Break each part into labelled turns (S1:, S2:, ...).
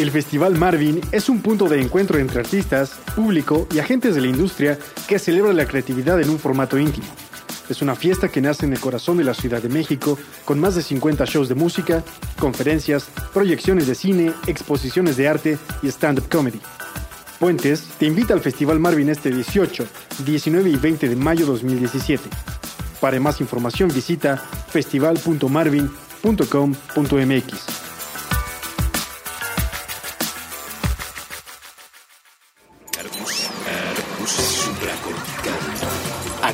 S1: El Festival Marvin es un punto de encuentro entre artistas, público y agentes de la industria que celebra la creatividad en un formato íntimo. Es una fiesta que nace en el corazón de la Ciudad de México, con más de 50 shows de música, conferencias, proyecciones de cine, exposiciones de arte y stand-up comedy. Puentes te invita al Festival Marvin este 18, 19 y 20 de mayo 2017. Para más información visita festival.marvin.com.mx.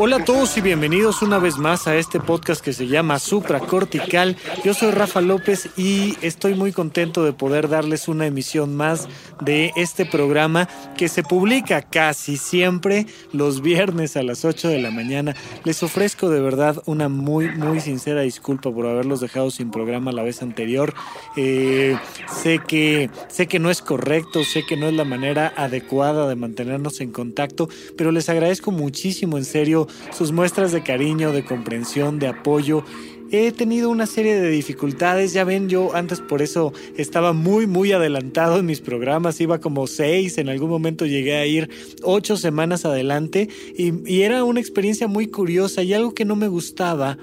S2: Hola a todos y bienvenidos una vez más a este podcast que se llama Supra Cortical. Yo soy Rafa López y estoy muy contento de poder darles una emisión más de este programa que se publica casi siempre los viernes a las 8 de la mañana. Les ofrezco de verdad una muy, muy sincera disculpa por haberlos dejado sin programa la vez anterior. Eh, sé, que, sé que no es correcto, sé que no es la manera adecuada de mantenernos en contacto, pero les agradezco muchísimo en serio sus muestras de cariño, de comprensión, de apoyo. He tenido una serie de dificultades, ya ven, yo antes por eso estaba muy, muy adelantado en mis programas, iba como seis, en algún momento llegué a ir ocho semanas adelante y, era una experiencia muy curiosa y algo que no me gustaba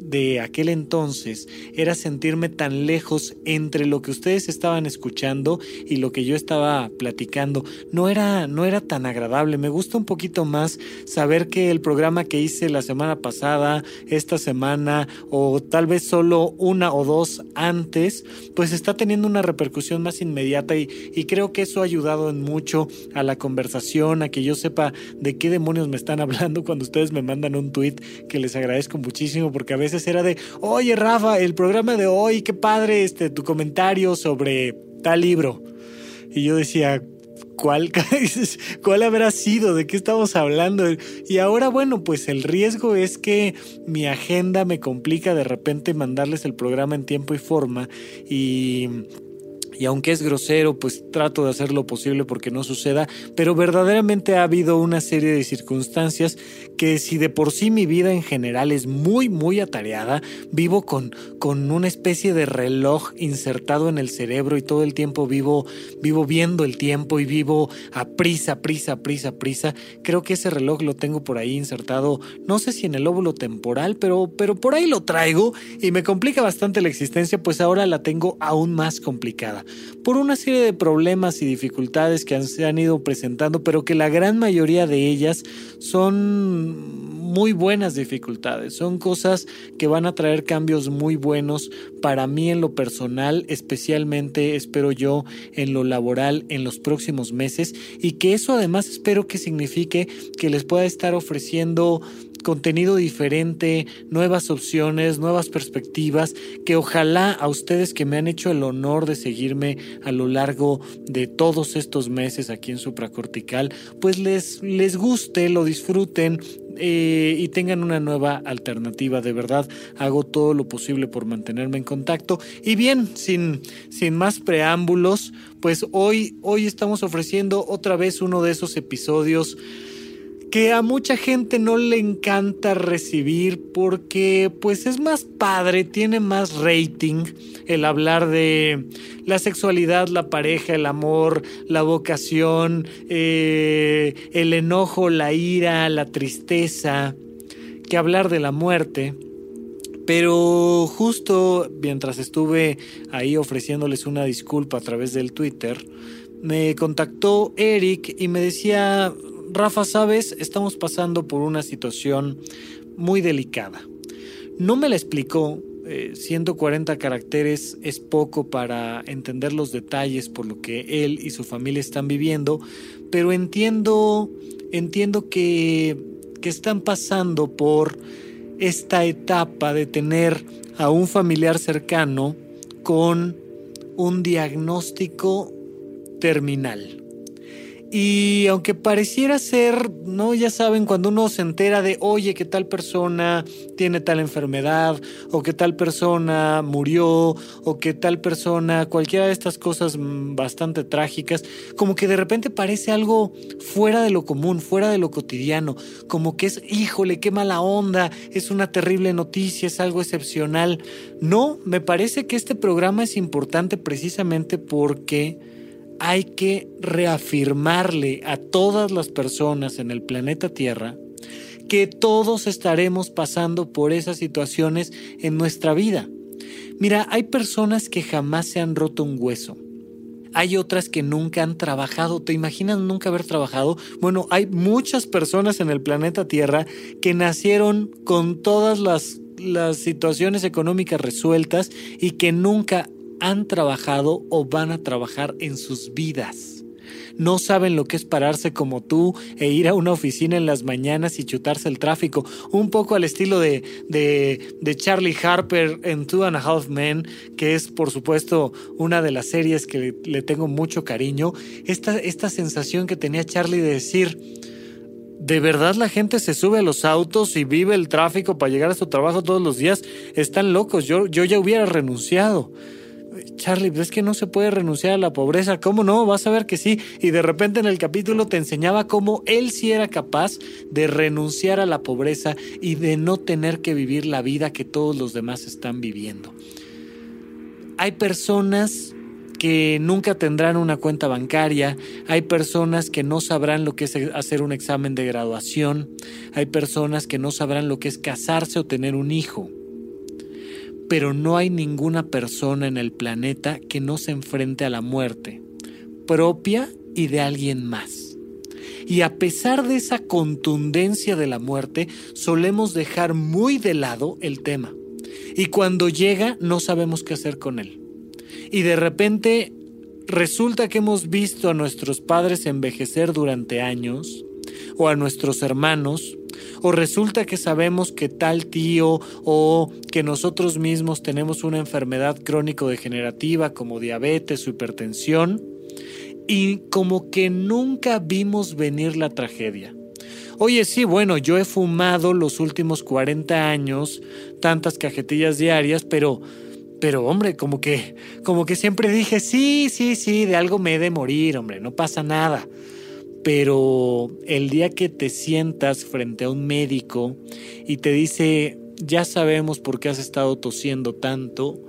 S2: de aquel entonces era sentirme tan lejos entre lo que ustedes estaban escuchando y lo que yo estaba platicando. No era, no era tan agradable. Me gusta un poquito más saber que el programa que hice la semana pasada, esta semana o tal vez solo una o dos antes, pues está teniendo una repercusión más inmediata y, y creo que eso ha ayudado en mucho a la conversación, a que yo sepa de qué demonios me están hablando cuando ustedes me mandan un tweet que les agradezco muchísimo porque a veces era de, oye Rafa, el programa de hoy, qué padre este, tu comentario sobre tal libro. Y yo decía, ¿cuál, ¿cuál habrá sido? ¿De qué estamos hablando? Y ahora, bueno, pues el riesgo es que mi agenda me complica de repente mandarles el programa en tiempo y forma y y aunque es grosero, pues trato de hacer lo posible porque no suceda, pero verdaderamente ha habido una serie de circunstancias que si de por sí mi vida en general es muy, muy atareada, vivo con, con una especie de reloj insertado en el cerebro y todo el tiempo vivo, vivo viendo el tiempo y vivo a prisa, prisa, prisa, prisa. Creo que ese reloj lo tengo por ahí insertado, no sé si en el óvulo temporal, pero, pero por ahí lo traigo y me complica bastante la existencia, pues ahora la tengo aún más complicada por una serie de problemas y dificultades que se han ido presentando, pero que la gran mayoría de ellas son muy buenas dificultades, son cosas que van a traer cambios muy buenos para mí en lo personal, especialmente espero yo en lo laboral en los próximos meses y que eso además espero que signifique que les pueda estar ofreciendo contenido diferente, nuevas opciones, nuevas perspectivas, que ojalá a ustedes que me han hecho el honor de seguirme a lo largo de todos estos meses aquí en Supracortical, pues les, les guste, lo disfruten, eh, y tengan una nueva alternativa. De verdad, hago todo lo posible por mantenerme en contacto. Y bien, sin, sin más preámbulos, pues hoy, hoy estamos ofreciendo otra vez uno de esos episodios que a mucha gente no le encanta recibir porque pues es más padre, tiene más rating el hablar de la sexualidad, la pareja, el amor, la vocación, eh, el enojo, la ira, la tristeza, que hablar de la muerte. Pero justo mientras estuve ahí ofreciéndoles una disculpa a través del Twitter, me contactó Eric y me decía, Rafa, sabes, estamos pasando por una situación muy delicada. No me la explicó, 140 caracteres es poco para entender los detalles por lo que él y su familia están viviendo, pero entiendo, entiendo que, que están pasando por esta etapa de tener a un familiar cercano con un diagnóstico terminal. Y aunque pareciera ser, no, ya saben, cuando uno se entera de, oye, que tal persona tiene tal enfermedad, o que tal persona murió, o que tal persona, cualquiera de estas cosas mm, bastante trágicas, como que de repente parece algo fuera de lo común, fuera de lo cotidiano, como que es, híjole, qué mala onda, es una terrible noticia, es algo excepcional. No, me parece que este programa es importante precisamente porque hay que reafirmarle a todas las personas en el planeta Tierra que todos estaremos pasando por esas situaciones en nuestra vida. Mira, hay personas que jamás se han roto un hueso. Hay otras que nunca han trabajado. ¿Te imaginas nunca haber trabajado? Bueno, hay muchas personas en el planeta Tierra que nacieron con todas las, las situaciones económicas resueltas y que nunca han trabajado o van a trabajar en sus vidas. No saben lo que es pararse como tú e ir a una oficina en las mañanas y chutarse el tráfico, un poco al estilo de, de, Charlie Harper en Two and a Half Men, que es por supuesto una de las series que le, tengo mucho cariño. Esta, esta sensación que tenía Charlie de decir, ¿De verdad la gente se sube a los autos y vive el tráfico para llegar a su trabajo todos los días? Están locos, yo, yo ya hubiera renunciado. Charlie, es que no se puede renunciar a la pobreza. ¿Cómo no? Vas a ver que sí. Y de repente en el capítulo te enseñaba cómo él sí era capaz de renunciar a la pobreza y de no tener que vivir la vida que todos los demás están viviendo. Hay personas que nunca tendrán una cuenta bancaria, hay personas que no sabrán lo que es hacer un examen de graduación, hay personas que no sabrán lo que es casarse o tener un hijo pero no hay ninguna persona en el planeta que no se enfrente a la muerte, propia y de alguien más. Y a pesar de esa contundencia de la muerte, solemos dejar muy de lado el tema. Y cuando llega no sabemos qué hacer con él. Y de repente resulta que hemos visto a nuestros padres envejecer durante años, o a nuestros hermanos, o resulta que sabemos que tal tío o que nosotros mismos tenemos una enfermedad crónico-degenerativa como diabetes hipertensión y como que nunca vimos venir la tragedia. Oye, sí, bueno, yo he fumado los últimos 40 años tantas cajetillas diarias, pero pero hombre, como que como que siempre dije, sí, sí, sí, de algo me he de morir, hombre, no pasa nada pero el día que te sientas frente a un médico y te dice, ya sabemos por qué has estado tosiendo tanto,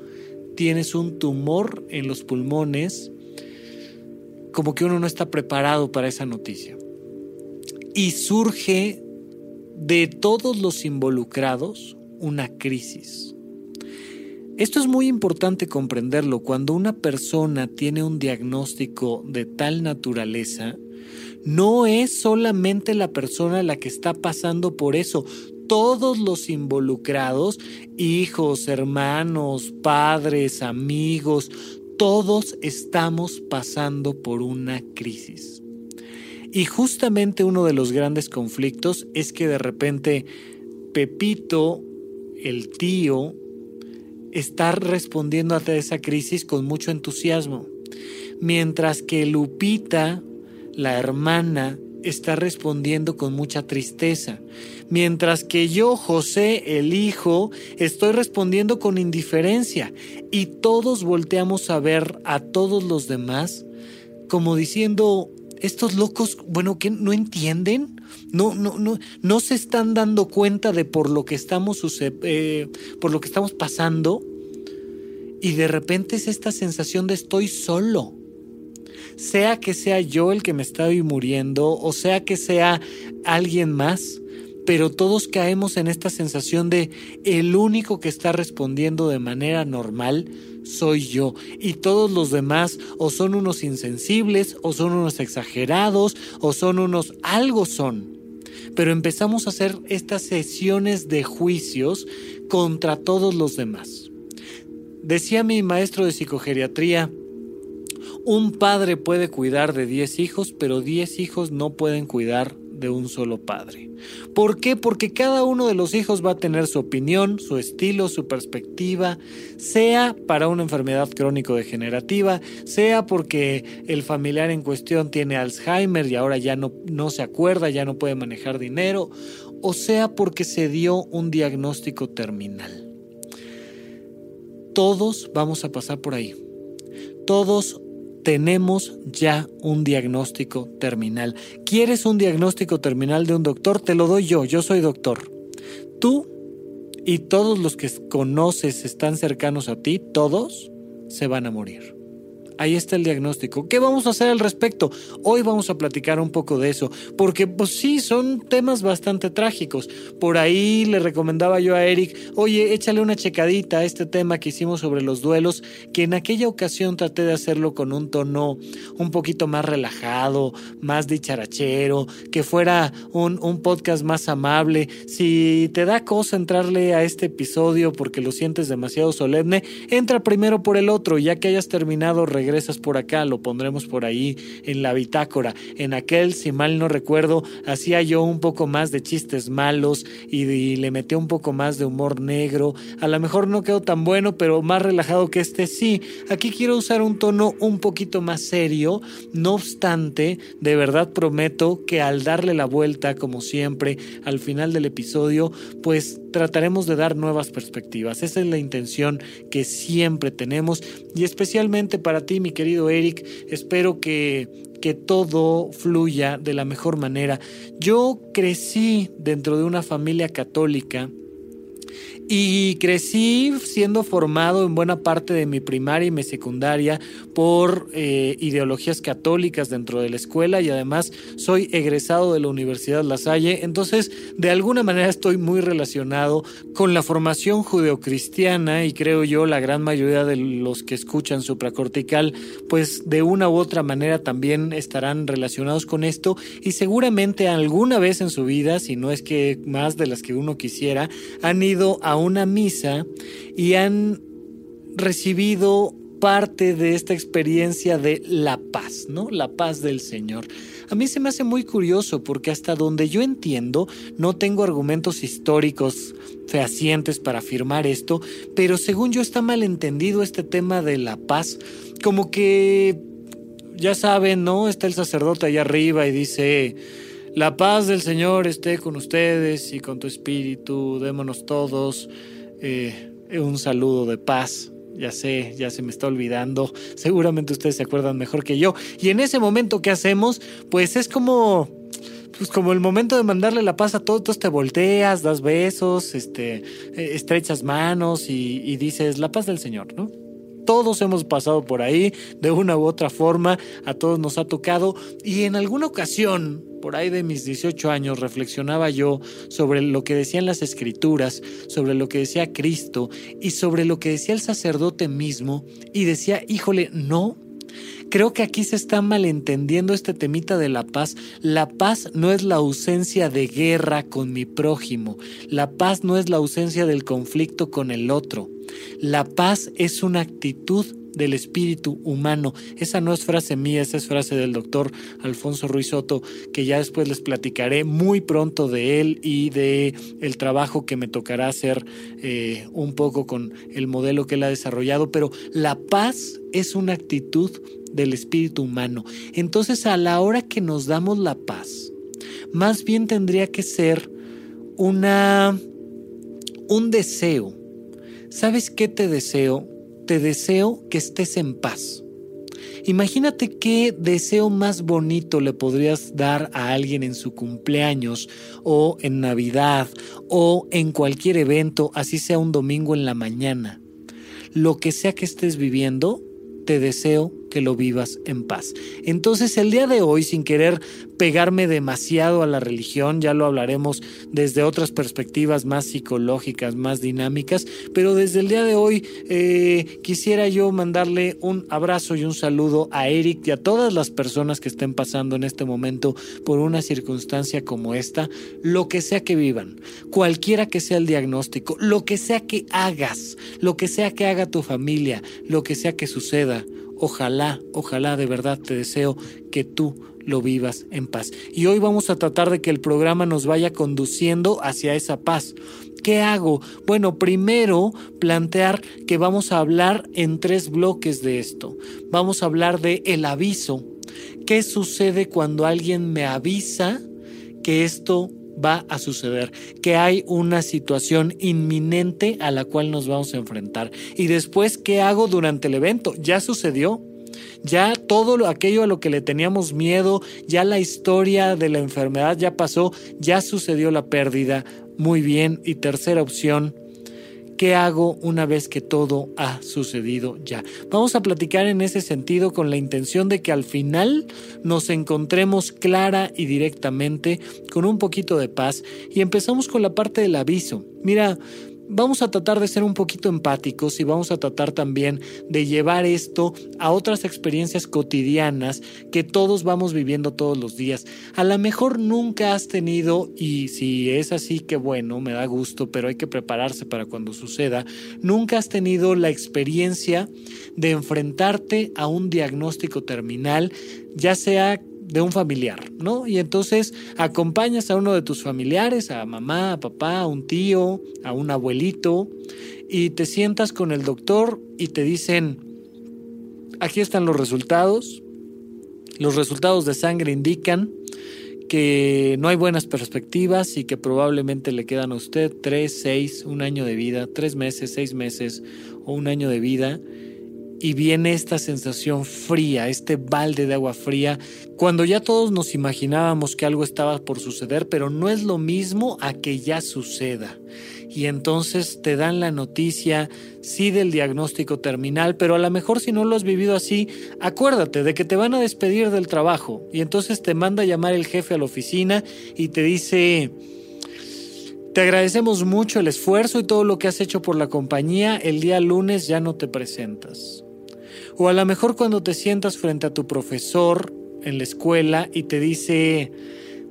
S2: tienes un tumor en los pulmones, como que uno no está preparado para esa noticia. Y surge de todos los involucrados una crisis. Esto es muy importante comprenderlo. Cuando una persona tiene un diagnóstico de tal naturaleza, no es solamente la persona la que está pasando por eso. Todos los involucrados, hijos, hermanos, padres, amigos, todos estamos pasando por una crisis. Y justamente uno de los grandes conflictos es que de repente Pepito, el tío, está respondiendo a esa crisis con mucho entusiasmo, mientras que Lupita, la hermana está respondiendo con mucha tristeza, mientras que yo, José, el hijo, estoy respondiendo con indiferencia y todos volteamos a ver a todos los demás como diciendo, estos locos, bueno, que no entienden, no, no, no, no se están dando cuenta de por lo que estamos, eh, por lo que estamos pasando y de repente es esta sensación de estoy solo sea que sea yo el que me estoy muriendo o sea que sea alguien más, pero todos caemos en esta sensación de el único que está respondiendo de manera normal soy yo y todos los demás o son unos insensibles o son unos exagerados o son unos algo son. Pero empezamos a hacer estas sesiones de juicios contra todos los demás. Decía mi maestro de psicogeriatría, un padre puede cuidar de 10 hijos, pero 10 hijos no pueden cuidar de un solo padre. ¿Por qué? Porque cada uno de los hijos va a tener su opinión, su estilo, su perspectiva, sea para una enfermedad crónico-degenerativa, sea porque el familiar en cuestión tiene Alzheimer y ahora ya no, no se acuerda, ya no puede manejar dinero, o sea porque se dio un diagnóstico terminal. Todos vamos a pasar por ahí. Todos tenemos ya un diagnóstico terminal. ¿Quieres un diagnóstico terminal de un doctor? Te lo doy yo, yo soy doctor. Tú y todos los que conoces están cercanos a ti, todos se van a morir. Ahí está el diagnóstico. ¿Qué vamos a hacer al respecto? Hoy vamos a platicar un poco de eso, porque pues sí, son temas bastante trágicos. Por ahí le recomendaba yo a Eric, oye, échale una checadita a este tema que hicimos sobre los duelos, que en aquella ocasión traté de hacerlo con un tono un poquito más relajado, más dicharachero, que fuera un, un podcast más amable. Si te da cosa entrarle a este episodio porque lo sientes demasiado solemne, entra primero por el otro, ya que hayas terminado, regresa regresas por acá, lo pondremos por ahí en la bitácora. En aquel, si mal no recuerdo, hacía yo un poco más de chistes malos y, le metí un poco más de humor negro. A lo mejor no quedó tan bueno, pero más relajado que este sí. Aquí quiero usar un tono un poquito más serio. No obstante, de verdad prometo que al darle la vuelta, como siempre, al final del episodio, pues trataremos de dar nuevas perspectivas. Esa es la intención que siempre tenemos y especialmente para ti, mi querido Eric, espero que, que todo fluya de la mejor manera. Yo crecí dentro de una familia católica y crecí siendo formado en buena parte de mi primaria y mi secundaria por eh, ideologías católicas dentro de la escuela y además soy egresado de la Universidad La Salle. Entonces, de alguna manera estoy muy relacionado con la formación judeocristiana y creo yo la gran mayoría de los que escuchan supracortical, pues de una u otra manera también estarán relacionados con esto y seguramente alguna vez en su vida, si no es que más de las que uno quisiera, han ido a una misa y han recibido parte de esta experiencia de la paz, ¿no? La paz del Señor. A mí se me hace muy curioso porque hasta donde yo entiendo, no tengo argumentos históricos fehacientes para afirmar esto, pero según yo está mal entendido este tema de la paz, como que, ya saben, ¿no? Está el sacerdote allá arriba y dice, la paz del Señor esté con ustedes y con tu espíritu. Démonos todos eh, un saludo de paz. Ya sé, ya se me está olvidando. Seguramente ustedes se acuerdan mejor que yo. Y en ese momento, ¿qué hacemos? Pues es como pues como el momento de mandarle la paz a todos, te volteas, das besos, este, eh, estrechas manos y, y, dices, la paz del Señor, ¿no? Todos hemos pasado por ahí de una u otra forma, a todos nos ha tocado y en alguna ocasión, por ahí de mis 18 años, reflexionaba yo sobre lo que decían las escrituras, sobre lo que decía Cristo y sobre lo que decía el sacerdote mismo y decía, híjole, no, Creo que aquí se está malentendiendo este temita de la paz. La paz no es la ausencia de guerra con mi prójimo. La paz no es la ausencia del conflicto con el otro. La paz es una actitud del espíritu humano. Esa no es frase mía, esa es frase del doctor Alfonso Ruiz Soto, que ya después les platicaré muy pronto de él y de el trabajo que me tocará hacer eh, un poco con el modelo que él ha desarrollado. Pero la paz es una actitud del espíritu humano. Entonces, a la hora que nos damos la paz, más bien tendría que ser una un deseo ¿Sabes qué te deseo? Te deseo que estés en paz. Imagínate qué deseo más bonito le podrías dar a alguien en su cumpleaños o en Navidad o en cualquier evento, así sea un domingo en la mañana. Lo que sea que estés viviendo, te deseo que lo vivas en paz. Entonces el día de hoy, sin querer pegarme demasiado a la religión, ya lo hablaremos desde otras perspectivas más psicológicas, más dinámicas, pero desde el día de hoy eh, quisiera yo mandarle un abrazo y un saludo a Eric y a todas las personas que estén pasando en este momento por una circunstancia como esta, lo que sea que vivan, cualquiera que sea el diagnóstico, lo que sea que hagas, lo que sea que haga tu familia, lo que sea que suceda, ojalá, ojalá de verdad te deseo que tú lo vivas en paz. Y hoy vamos a tratar de que el programa nos vaya conduciendo hacia esa paz. ¿Qué hago? Bueno, primero plantear que vamos a hablar en tres bloques de esto. Vamos a hablar de el aviso. ¿Qué sucede cuando alguien me avisa que esto va a suceder, que hay una situación inminente a la cual nos vamos a enfrentar. Y después, ¿qué hago durante el evento? Ya sucedió. Ya todo aquello a lo que le teníamos miedo, ya la historia de la enfermedad ya pasó, ya sucedió la pérdida. Muy bien. Y tercera opción, ¿Qué hago una vez que todo ha sucedido ya? Vamos a platicar en ese sentido con la intención de que al final nos encontremos clara y directamente con un poquito de paz y empezamos con la parte del aviso. Mira, vamos a tratar de ser un poquito empáticos y vamos a tratar también de llevar esto a otras experiencias cotidianas que todos vamos viviendo todos los días. A lo mejor nunca has tenido, y si es así, que bueno, me da gusto, pero hay que prepararse para cuando suceda, nunca has tenido la experiencia de enfrentarte a un diagnóstico terminal, ya sea de un familiar, ¿no? Y entonces acompañas a uno de tus familiares, a mamá, a papá, a un tío, a un abuelito, y te sientas con el doctor y te dicen, aquí están los resultados, los resultados de sangre indican que no hay buenas perspectivas y que probablemente le quedan a usted tres, seis, un año de vida, tres meses, seis meses o un año de vida y viene esta sensación fría, este balde de agua fría, cuando ya todos nos imaginábamos que algo estaba por suceder, pero no es lo mismo a que ya suceda. Y entonces te dan la noticia, sí, del diagnóstico terminal, pero a lo mejor si no lo has vivido así, acuérdate de que te van a despedir del trabajo. Y entonces te manda a llamar el jefe a la oficina y te dice, te agradecemos mucho el esfuerzo y todo lo que has hecho por la compañía. El día lunes ya no te presentas. O a lo mejor cuando te sientas frente a tu profesor en la escuela y te dice,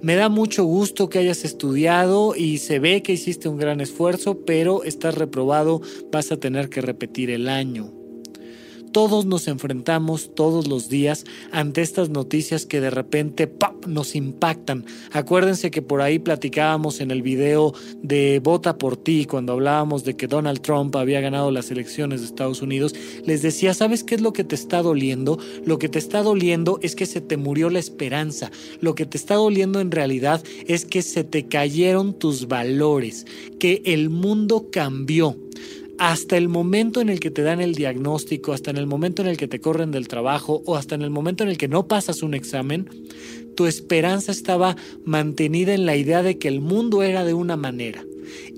S2: me da mucho gusto que hayas estudiado y se ve que hiciste un gran esfuerzo, pero estás reprobado, vas a tener que repetir el año. Todos nos enfrentamos todos los días ante estas noticias que de repente nos impactan. Acuérdense que por ahí platicábamos en el video de Vota por ti, cuando hablábamos de que Donald Trump había ganado las elecciones de Estados Unidos. Les decía, ¿sabes qué es lo que te está doliendo? Lo que te está doliendo es que se te murió la esperanza. Lo que te está doliendo en realidad es que se te cayeron tus valores, que el mundo cambió hasta el momento en el que te dan el diagnóstico, hasta en el momento en el que te corren del trabajo o hasta en el momento en el que no pasas un examen, tu esperanza estaba mantenida en la idea de que el mundo era de una manera.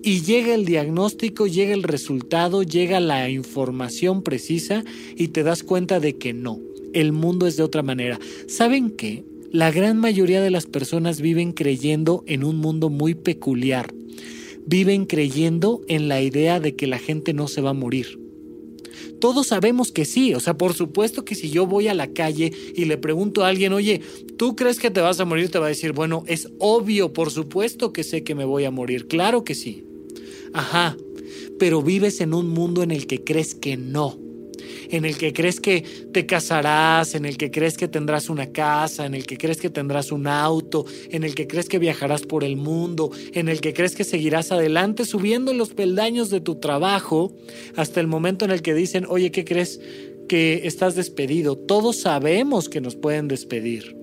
S2: Y llega el diagnóstico, llega el resultado, llega la información precisa y te das cuenta de que no, el mundo es de otra manera. ¿Saben qué? La gran mayoría de las personas viven creyendo en un mundo muy peculiar, viven creyendo en la idea de que la gente no se va a morir. Todos sabemos que sí, o sea, por supuesto que si yo voy a la calle y le pregunto a alguien, oye, ¿tú crees que te vas a morir? Te va a decir, bueno, es obvio, por supuesto que sé que me voy a morir, claro que sí. Ajá, pero vives en un mundo en el que crees que no en el que crees que te casarás, en el que crees que tendrás una casa, en el que crees que tendrás un auto, en el que crees que viajarás por el mundo, en el que crees que seguirás adelante subiendo los peldaños de tu trabajo hasta el momento en el que dicen, oye, ¿qué crees? que estás despedido. Todos sabemos que nos pueden despedir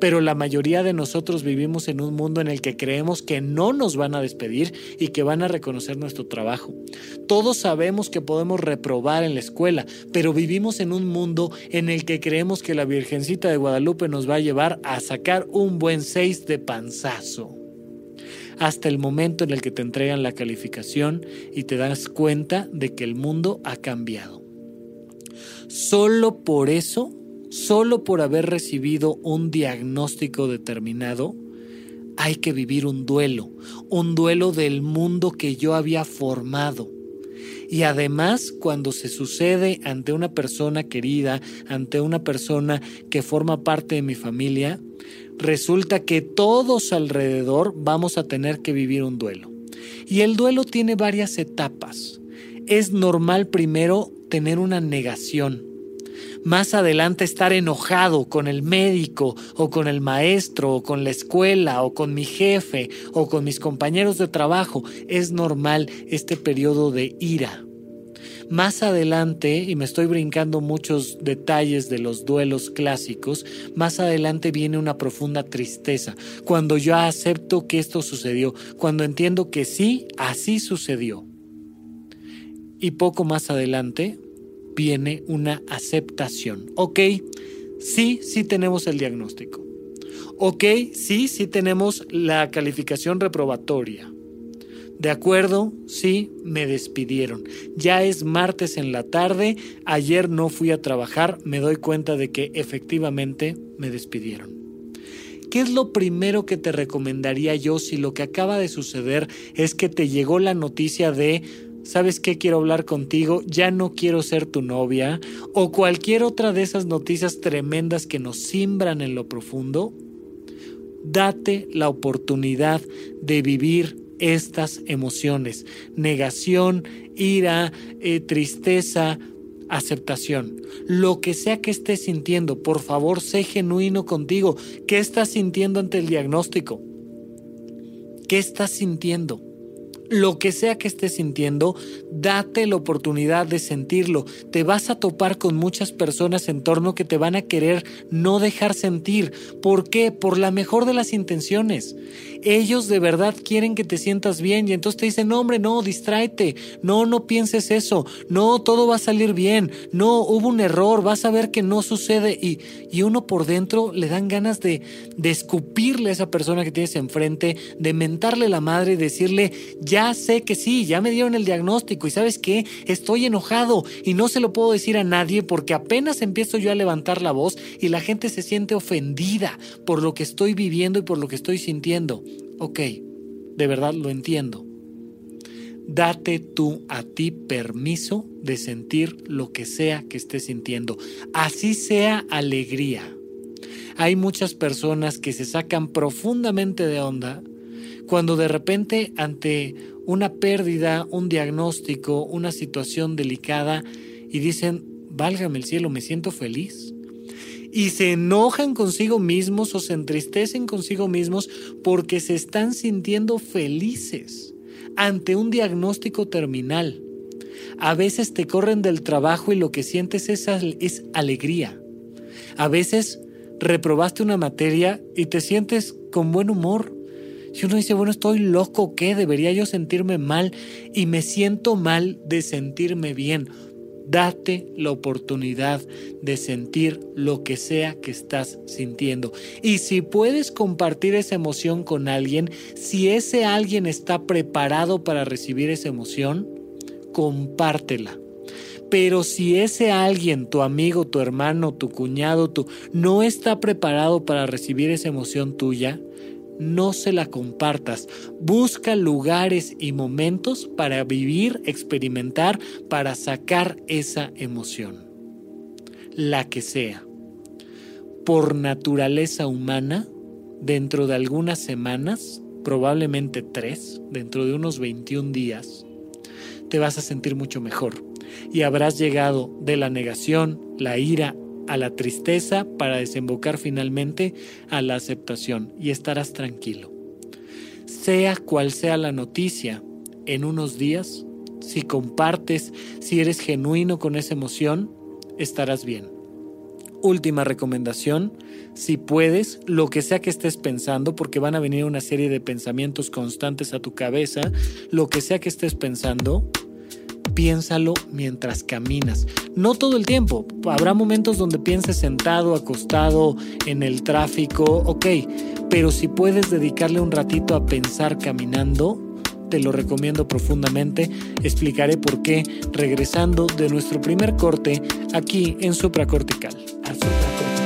S2: pero la mayoría de nosotros vivimos en un mundo en el que creemos que no nos van a despedir y que van a reconocer nuestro trabajo. Todos sabemos que podemos reprobar en la escuela, pero vivimos en un mundo en el que creemos que la Virgencita de Guadalupe nos va a llevar a sacar un buen 6 de panzazo. Hasta el momento en el que te entregan la calificación y te das cuenta de que el mundo ha cambiado. Solo por eso solo por haber recibido un diagnóstico determinado, hay que vivir un duelo, un duelo del mundo que yo había formado. Y además, cuando se sucede ante una persona querida, ante una persona que forma parte de mi familia, resulta que todos alrededor vamos a tener que vivir un duelo. Y el duelo tiene varias etapas. Es normal primero tener una negación, más adelante estar enojado con el médico o con el maestro o con la escuela o con mi jefe o con mis compañeros de trabajo. Es normal este periodo de ira. Más adelante, y me estoy brincando muchos detalles de los duelos clásicos, más adelante viene una profunda tristeza, cuando yo acepto que esto sucedió, cuando entiendo que sí, así sucedió. Y poco más adelante viene una aceptación. Ok, sí, sí tenemos el diagnóstico. Ok, sí, sí tenemos la calificación reprobatoria. De acuerdo, sí, me despidieron. Ya es martes en la tarde, ayer no fui a trabajar, me doy cuenta de que efectivamente me despidieron. ¿Qué es lo primero que te recomendaría yo si lo que acaba de suceder es que te llegó la noticia de ¿sabes qué? Quiero hablar contigo, ya no quiero ser tu novia, o cualquier otra de esas noticias tremendas que nos simbran en lo profundo, date la oportunidad de vivir estas emociones, negación, ira, eh, tristeza, aceptación. Lo que sea que estés sintiendo, por favor, sé genuino contigo. ¿Qué estás sintiendo ante el diagnóstico? ¿Qué estás sintiendo? Lo que sea que estés sintiendo, date la oportunidad de sentirlo. Te vas a topar con muchas personas en torno que te van a querer no dejar sentir. ¿Por qué? Por la mejor de las intenciones. Ellos de verdad quieren que te sientas bien y entonces te dicen, no hombre, no, distráete, no, no pienses eso, no, todo va a salir bien, no, hubo un error, vas a ver que no sucede y, y uno por dentro le dan ganas de, de escupirle a esa persona que tienes enfrente, de mentarle la madre y decirle, ya ya sé que sí, ya me dieron el diagnóstico y sabes qué, estoy enojado y no se lo puedo decir a nadie porque apenas empiezo yo a levantar la voz y la gente se siente ofendida por lo que estoy viviendo y por lo que estoy sintiendo. Ok, de verdad lo entiendo. Date tú a ti permiso de sentir lo que sea que estés sintiendo, así sea alegría. Hay muchas personas que se sacan profundamente de onda cuando de repente ante una pérdida, un diagnóstico, una situación delicada y dicen, válgame el cielo, me siento feliz. Y se enojan consigo mismos o se entristecen consigo mismos porque se están sintiendo felices ante un diagnóstico terminal. A veces te corren del trabajo y lo que sientes es, es alegría. A veces reprobaste una materia y te sientes con buen humor si uno dice, bueno, estoy loco, ¿qué? ¿Debería yo sentirme mal? Y me siento mal de sentirme bien. Date la oportunidad de sentir lo que sea que estás sintiendo. Y si puedes compartir esa emoción con alguien, si ese alguien está preparado para recibir esa emoción, compártela. Pero si ese alguien, tu amigo, tu hermano, tu cuñado, tu, no está preparado para recibir esa emoción tuya, no se la compartas. Busca lugares y momentos para vivir, experimentar, para sacar esa emoción. La que sea. Por naturaleza humana, dentro de algunas semanas, probablemente tres, dentro de unos 21 días, te vas a sentir mucho mejor y habrás llegado de la negación, la ira a la tristeza para desembocar finalmente a la aceptación y estarás tranquilo. Sea cual sea la noticia, en unos días, si compartes, si eres genuino con esa emoción, estarás bien. Última recomendación, si puedes, lo que sea que estés pensando, porque van a venir una serie de pensamientos constantes a tu cabeza, lo que sea que estés pensando, piénsalo mientras caminas. No todo el tiempo. Habrá momentos donde pienses sentado, acostado, en el tráfico, ok. Pero si puedes dedicarle un ratito a pensar caminando, te lo recomiendo profundamente. Explicaré por qué regresando de nuestro primer corte aquí en supracortical. Supracortical.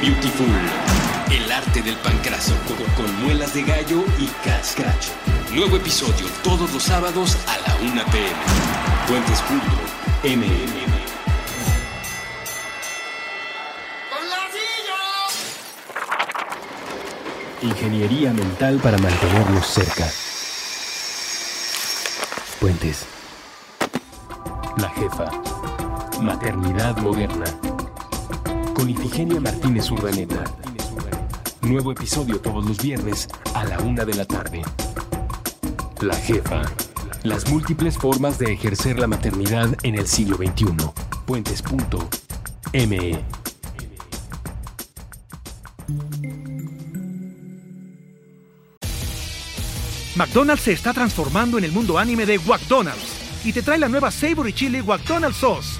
S3: Beautiful. El arte del pancraso con, con muelas de gallo y cascracho. Nuevo episodio todos los sábados a la 1 pm. Puentes.mmm. Ingeniería mental para mantenernos cerca. Puentes. La jefa. Maternidad moderna. Con Ifigenia Martínez Urdaneta. Nuevo episodio todos los viernes a la una de la tarde. La jefa. Las múltiples formas de ejercer la maternidad en el siglo XXI. Puentes.me.
S4: McDonald's se está transformando en el mundo anime de McDonald's y te trae la nueva Savory Chili McDonald's Sauce.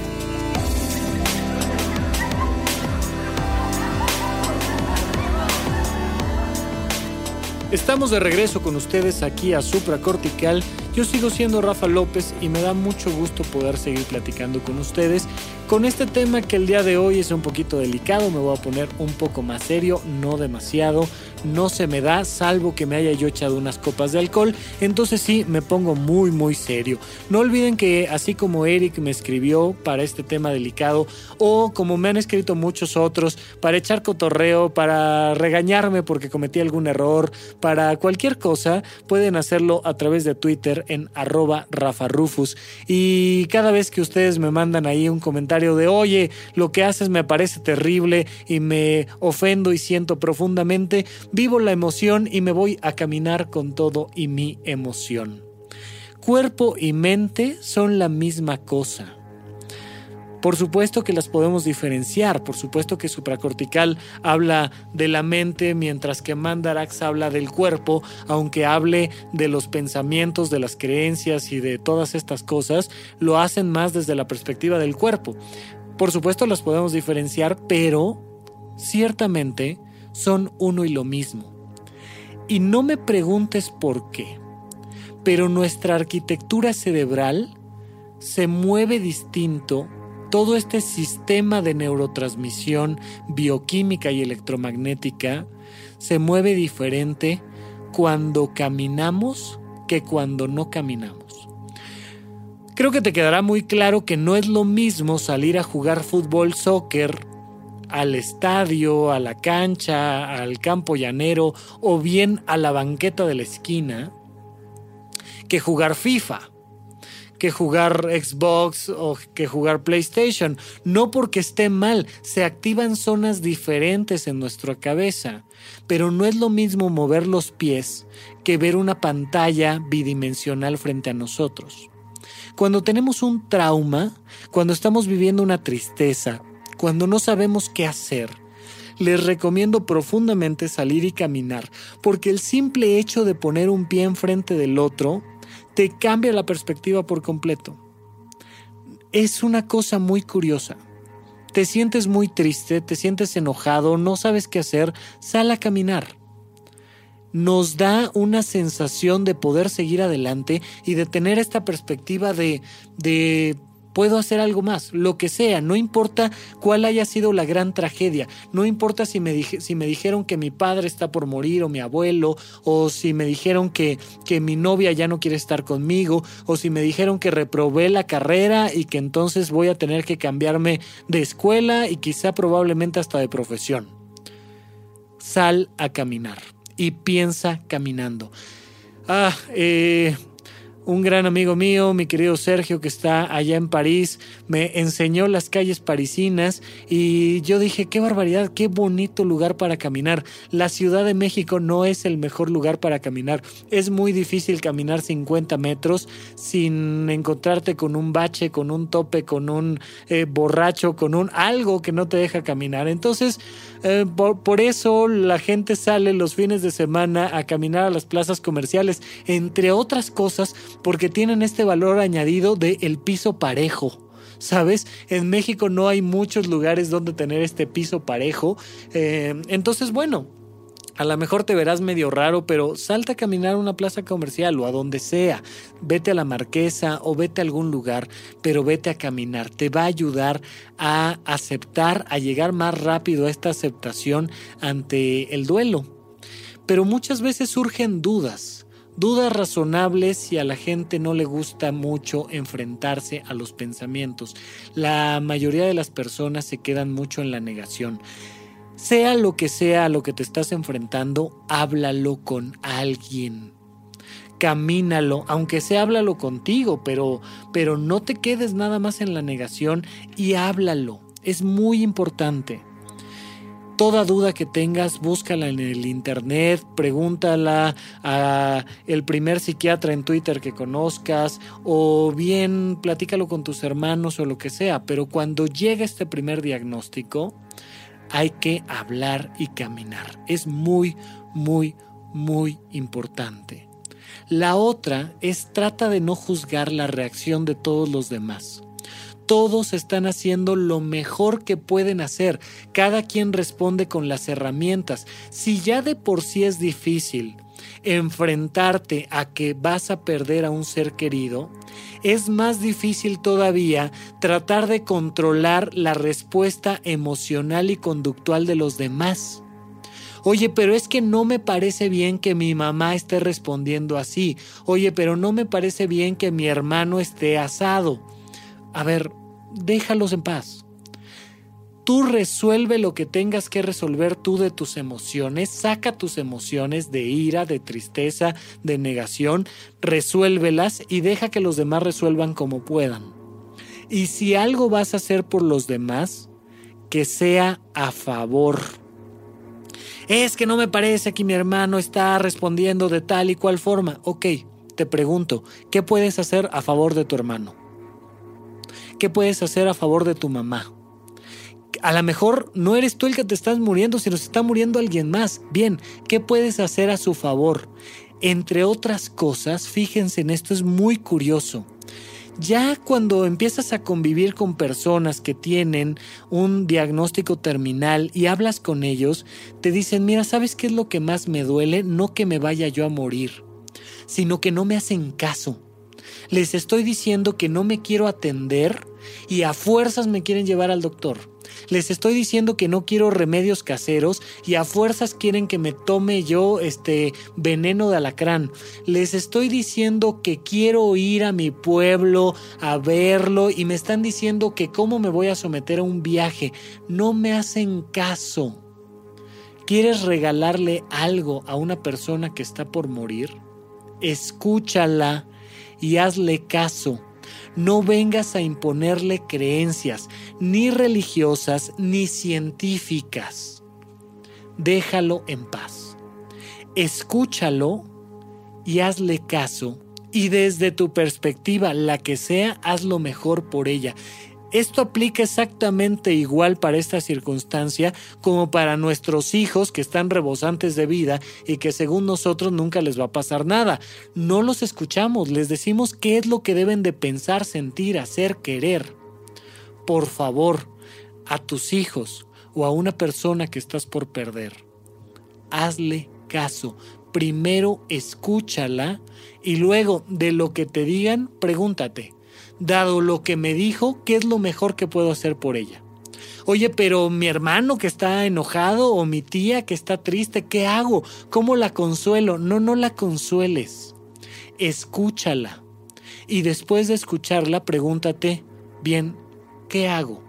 S2: Estamos de regreso con ustedes aquí a Supracortical. Yo sigo siendo Rafa López y me da mucho gusto poder seguir platicando con ustedes con este tema que el día de hoy es un poquito delicado. Me voy a poner un poco más serio, no demasiado no se me da salvo que me haya yo echado unas copas de alcohol, entonces sí me pongo muy muy serio. No olviden que así como Eric me escribió para este tema delicado o como me han escrito muchos otros para echar cotorreo, para regañarme porque cometí algún error, para cualquier cosa, pueden hacerlo a través de Twitter en arroba rafarufus y cada vez que ustedes me mandan ahí un comentario de oye, lo que haces me parece terrible y me ofendo y siento profundamente, vivo la emoción y me voy a caminar con todo y mi emoción. Cuerpo y mente son la misma cosa. Por supuesto que las podemos diferenciar, por supuesto que supracortical habla de la mente, mientras que Mandarax habla del cuerpo, aunque hable de los pensamientos, de las creencias y de todas estas cosas, lo hacen más desde la perspectiva del cuerpo. Por supuesto las podemos diferenciar, pero ciertamente son uno y lo mismo. Y no me preguntes por qué, pero nuestra arquitectura cerebral se mueve distinto, todo este sistema de neurotransmisión bioquímica y electromagnética se mueve diferente cuando caminamos que cuando no caminamos. Creo que te quedará muy claro que no es lo mismo salir a jugar fútbol, soccer al estadio, a la cancha, al campo llanero o bien a la banqueta de la esquina que jugar FIFA, que jugar Xbox o que jugar PlayStation. No porque esté mal, se activan zonas diferentes en nuestra cabeza, pero no es lo mismo mover los pies que ver una pantalla bidimensional frente a nosotros. Cuando tenemos un trauma, cuando estamos viviendo una tristeza, cuando no sabemos qué hacer, les recomiendo profundamente salir y caminar, porque el simple hecho de poner un pie enfrente del otro te cambia la perspectiva por completo. Es una cosa muy curiosa. Te sientes muy triste, te sientes enojado, no sabes qué hacer, sal a caminar. Nos da una sensación de poder seguir adelante y de tener esta perspectiva de, de puedo hacer algo más, lo que sea, no importa cuál haya sido la gran tragedia, no importa si me, dijeron que mi padre está por morir o mi abuelo, o si me dijeron que, que mi novia ya no quiere estar conmigo, o si me dijeron que reprobé la carrera y que entonces voy a tener que cambiarme de escuela y quizá probablemente hasta de profesión. Sal a caminar y piensa caminando. Ah, eh, un gran amigo mío, mi querido Sergio, que está allá en París, me enseñó las calles parisinas y yo dije, qué barbaridad, qué bonito lugar para caminar. La Ciudad de México no es el mejor lugar para caminar. Es muy difícil caminar 50 metros sin encontrarte con un bache, con un tope, con un eh, borracho, con un algo que no te deja caminar. Entonces, eh, por, por eso la gente sale los fines de semana a caminar a las plazas comerciales, entre otras cosas porque tienen este valor añadido de el piso parejo. ¿Sabes? En México no hay muchos lugares donde tener este piso parejo. Eh, entonces, bueno, a lo mejor te verás medio raro, pero salta a caminar a una plaza comercial o a donde sea. Vete a la marquesa o vete a algún lugar, pero vete a caminar. Te va a ayudar a aceptar, a llegar más rápido a esta aceptación ante el duelo. Pero muchas veces surgen dudas dudas razonables y a la gente no le gusta mucho enfrentarse a los pensamientos. La mayoría de las personas se quedan mucho en la negación. Sea lo que sea a lo que te estás enfrentando, háblalo con alguien. Camínalo, aunque sea háblalo contigo, pero, pero no te quedes nada más en la negación y háblalo. Es muy importante. Toda duda que tengas, búscala en el internet, pregúntala a el primer psiquiatra en Twitter que conozcas o bien platícalo con tus hermanos o lo que sea, pero cuando llega este primer diagnóstico hay que hablar y caminar. Es muy, muy, muy importante. La otra es trata de no juzgar la reacción de todos los demás todos están haciendo lo mejor que pueden hacer. Cada quien responde con las herramientas. Si ya de por sí es difícil enfrentarte a que vas a perder a un ser querido, es más difícil todavía tratar de controlar la respuesta emocional y conductual de los demás. Oye, pero es que no me parece bien que mi mamá esté respondiendo así. Oye, pero no me parece bien que mi hermano esté asado. A ver, déjalos en paz. Tú resuelve lo que tengas que resolver tú de tus emociones, saca tus emociones de ira, de tristeza, de negación, resuélvelas y deja que los demás resuelvan como puedan. Y si algo vas a hacer por los demás, que sea a favor. Es que no me parece que mi hermano está respondiendo de tal y cual forma. Ok, te pregunto, ¿qué puedes hacer a favor de tu hermano? ¿Qué puedes hacer a favor de tu mamá? A lo mejor no eres tú el que te estás muriendo, sino se está muriendo alguien más. Bien, ¿qué puedes hacer a su favor? Entre otras cosas, fíjense en esto, es muy curioso. Ya cuando empiezas a convivir con personas que tienen un diagnóstico terminal y hablas con ellos, te dicen, mira, ¿sabes qué es lo que más me duele? No que me vaya yo a morir, sino que no me hacen caso. Les estoy diciendo que no me quiero atender y a fuerzas me quieren llevar al doctor. Les estoy diciendo que no quiero remedios caseros y a fuerzas quieren que me tome yo este veneno de alacrán. Les estoy diciendo que quiero ir a mi pueblo a verlo y me están diciendo que cómo me voy a someter a un viaje. No me hacen caso. ¿Quieres regalarle algo a una persona que está por morir? Escúchala y hazle caso. No vengas a imponerle creencias, ni religiosas ni científicas. Déjalo en paz. Escúchalo y hazle caso. Y desde tu perspectiva, la que sea, haz lo mejor por ella. Esto aplica exactamente igual para esta circunstancia como para nuestros hijos que están rebosantes de vida y que según nosotros nunca les va a pasar nada. No los escuchamos, les decimos qué es lo que deben de pensar, sentir, hacer, querer. Por favor, a tus hijos o a una persona que estás por perder, hazle caso. Primero escúchala y luego de lo que te digan, pregúntate dado lo que me dijo, ¿qué es lo mejor que puedo hacer por ella? Oye, pero mi hermano que está enojado o mi tía que está triste, ¿qué hago? ¿Cómo la consuelo? No, no la consueles. Escúchala. Y después de escucharla, pregúntate, bien, ¿qué hago?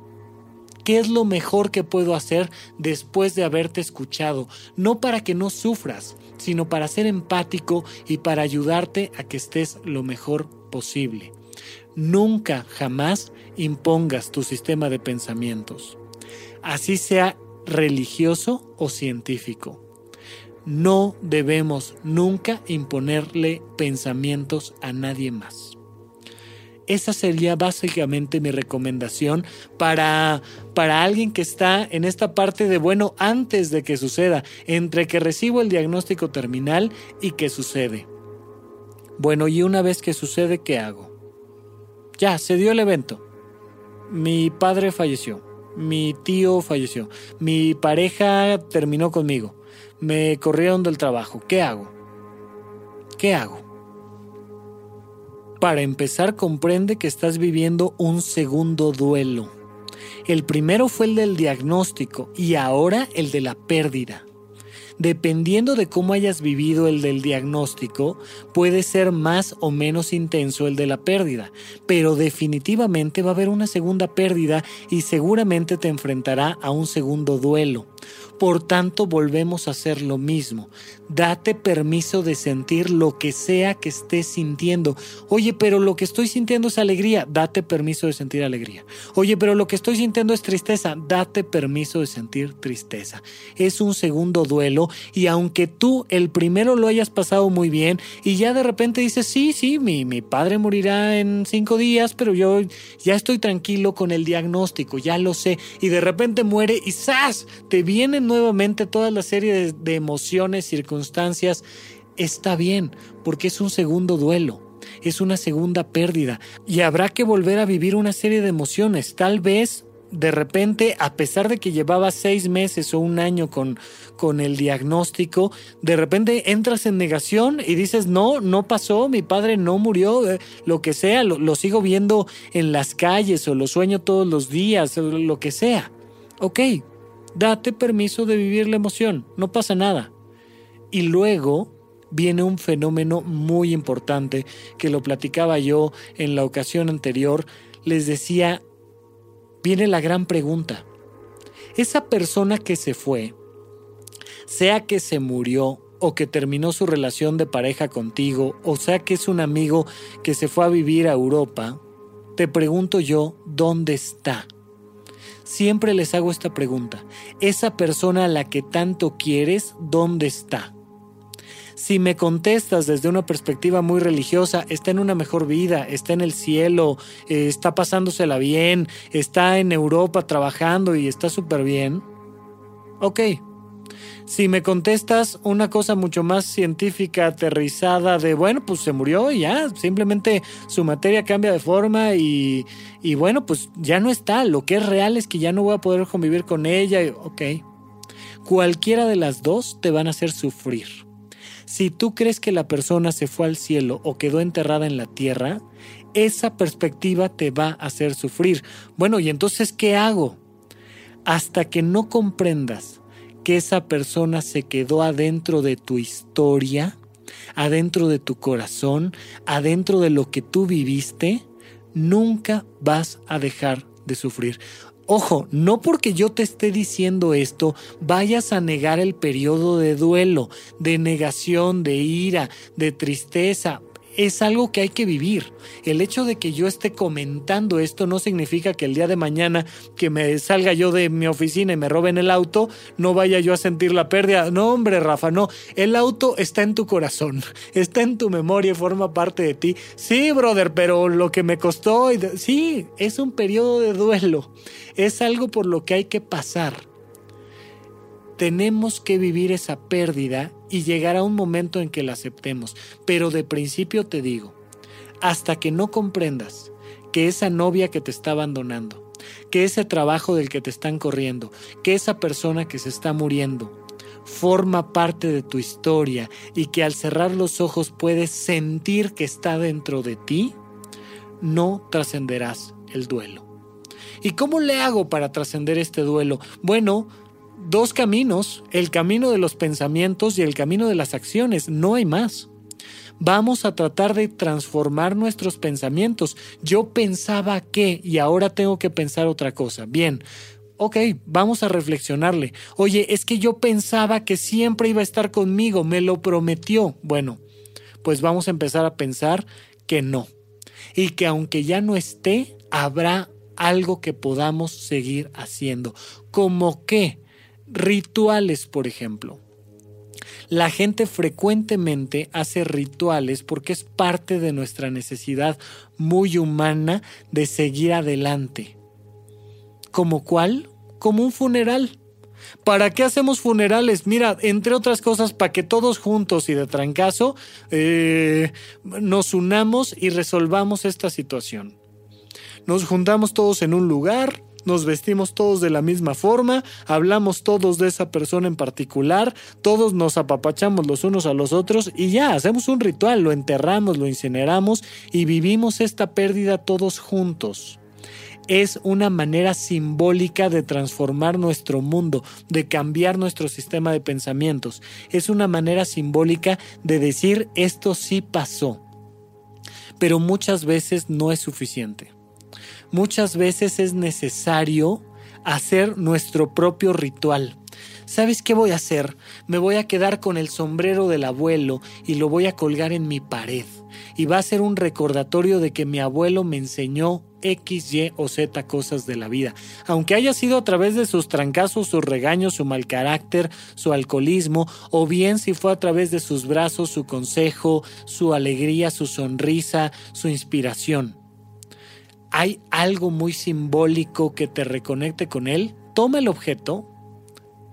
S2: ¿Qué es lo mejor que puedo hacer después de haberte escuchado? No para que no sufras, sino para ser empático y para ayudarte a que estés lo mejor posible. Nunca, jamás impongas tu sistema de pensamientos, así sea religioso o científico. No debemos nunca imponerle pensamientos a nadie más. Esa sería básicamente mi recomendación para, para alguien que está en esta parte de, bueno, antes de que suceda, entre que recibo el diagnóstico terminal y que sucede. Bueno, y una vez que sucede, ¿qué hago? Ya, se dio el evento. Mi padre falleció. Mi tío falleció. Mi pareja terminó conmigo. Me corrieron del trabajo. ¿Qué hago? ¿Qué hago? Para empezar, comprende que estás viviendo un segundo duelo. El primero fue el del diagnóstico y ahora el de la pérdida. Dependiendo de cómo hayas vivido el del diagnóstico, puede ser más o menos intenso el de la pérdida, pero definitivamente va a haber una segunda pérdida y seguramente te enfrentará a un segundo duelo. Por tanto, volvemos a hacer lo mismo. Date permiso de sentir lo que sea que estés sintiendo. Oye, pero lo que estoy sintiendo es alegría. Date permiso de sentir alegría. Oye, pero lo que estoy sintiendo es tristeza. Date permiso de sentir tristeza. Es un segundo duelo y aunque tú el primero lo hayas pasado muy bien y ya de repente dices, sí, sí, mi, mi padre morirá en cinco días, pero yo ya estoy tranquilo con el diagnóstico, ya lo sé. Y de repente muere y ¡zas! Te vienen nuevamente toda la serie de, emociones, circunstancias, está bien, porque es un segundo duelo es una segunda pérdida y habrá que volver a vivir una serie de emociones. Tal vez de repente, a pesar de que llevaba seis meses o un año con, con el diagnóstico, de repente entras en negación y dices, no, no pasó, mi padre no murió, eh, lo que sea, lo, lo sigo viendo en las calles o lo sueño todos los días, lo que sea. Ok, date permiso de vivir la emoción, no pasa nada. Y luego viene un fenómeno muy importante que lo platicaba yo en la ocasión anterior. Les decía, viene la gran pregunta. Esa persona que se fue, sea que se murió o que terminó su relación de pareja contigo, o sea que es un amigo que se fue a vivir a Europa, te pregunto yo, ¿dónde está? Siempre les hago esta pregunta. Esa persona a la que tanto quieres, ¿dónde está? Si me contestas desde una perspectiva muy religiosa, está en una mejor vida, está en el cielo, eh, está pasándosela bien, está en Europa trabajando y está súper bien, ok. Si me contestas una cosa mucho más científica, aterrizada, de bueno, pues se murió y ya, simplemente su materia cambia de forma y, y bueno, pues ya no está. Lo que es real es que ya no voy a poder convivir con ella, ok. Cualquiera de las dos te van a hacer sufrir. Si tú crees que la persona se fue al cielo o quedó enterrada en la tierra, esa perspectiva te va a hacer sufrir. Bueno, ¿y entonces qué hago? Hasta que no comprendas que esa persona se quedó adentro de tu historia, adentro de tu corazón, adentro de lo que tú viviste, nunca vas a dejar de sufrir. Ojo, no porque yo te esté diciendo esto, vayas a negar el periodo de duelo, de negación, de ira, de tristeza es algo que hay que vivir. El hecho de que yo esté comentando esto no significa que el día de mañana que me salga yo de mi oficina y me roben el auto, no vaya yo a sentir la pérdida. No, hombre, Rafa, no. El auto está en tu corazón, está en tu memoria y forma parte de ti. Sí, brother, pero lo que me costó, sí, es un periodo de duelo. Es algo por lo que hay que pasar tenemos que vivir esa pérdida y llegar a un momento en que la aceptemos. Pero de principio te digo, hasta que no comprendas que esa novia que te está abandonando, que ese trabajo del que te están corriendo, que esa persona que se está muriendo, forma parte de tu historia y que al cerrar los ojos puedes sentir que está dentro de ti, no trascenderás el duelo. ¿Y cómo le hago para trascender este duelo? Bueno, dos caminos, el camino de los pensamientos y el camino de las acciones, no hay más. Vamos a tratar de transformar nuestros pensamientos. Yo pensaba que y ahora tengo que pensar otra cosa. Bien, ok, vamos a reflexionarle. Oye, es que yo pensaba que siempre iba a estar conmigo, me lo prometió. Bueno, pues vamos a empezar a pensar que no. Y que aunque ya no esté, habrá algo que podamos seguir haciendo. ¿Como qué? Rituales, por ejemplo. La gente frecuentemente hace rituales porque es parte de nuestra necesidad muy humana de seguir adelante. ¿Como cuál? Como un funeral. ¿Para qué hacemos funerales? Mira, entre otras cosas, para que todos juntos y de trancazo eh, nos unamos y resolvamos esta situación. Nos juntamos todos en un lugar, nos vestimos todos de la misma forma, hablamos todos de esa persona en particular, todos nos apapachamos los unos a los otros y ya, hacemos un ritual, lo enterramos, lo incineramos y vivimos esta pérdida todos juntos. Es una manera simbólica de transformar nuestro mundo, de cambiar nuestro sistema de pensamientos. Es una manera simbólica de decir esto sí pasó. Pero muchas veces no es suficiente muchas veces es necesario hacer nuestro propio ritual. ¿Sabes qué voy a hacer? Me voy a quedar con el sombrero del abuelo y lo voy a colgar en mi pared. Y va a ser un recordatorio de que mi abuelo me enseñó X, Y o Z cosas de la vida. Aunque haya sido a través de sus trancazos, sus regaños, su mal carácter, su alcoholismo, o bien si fue a través de sus brazos, su consejo, su alegría, su sonrisa, su inspiración hay algo muy simbólico que te reconecte con él, toma el objeto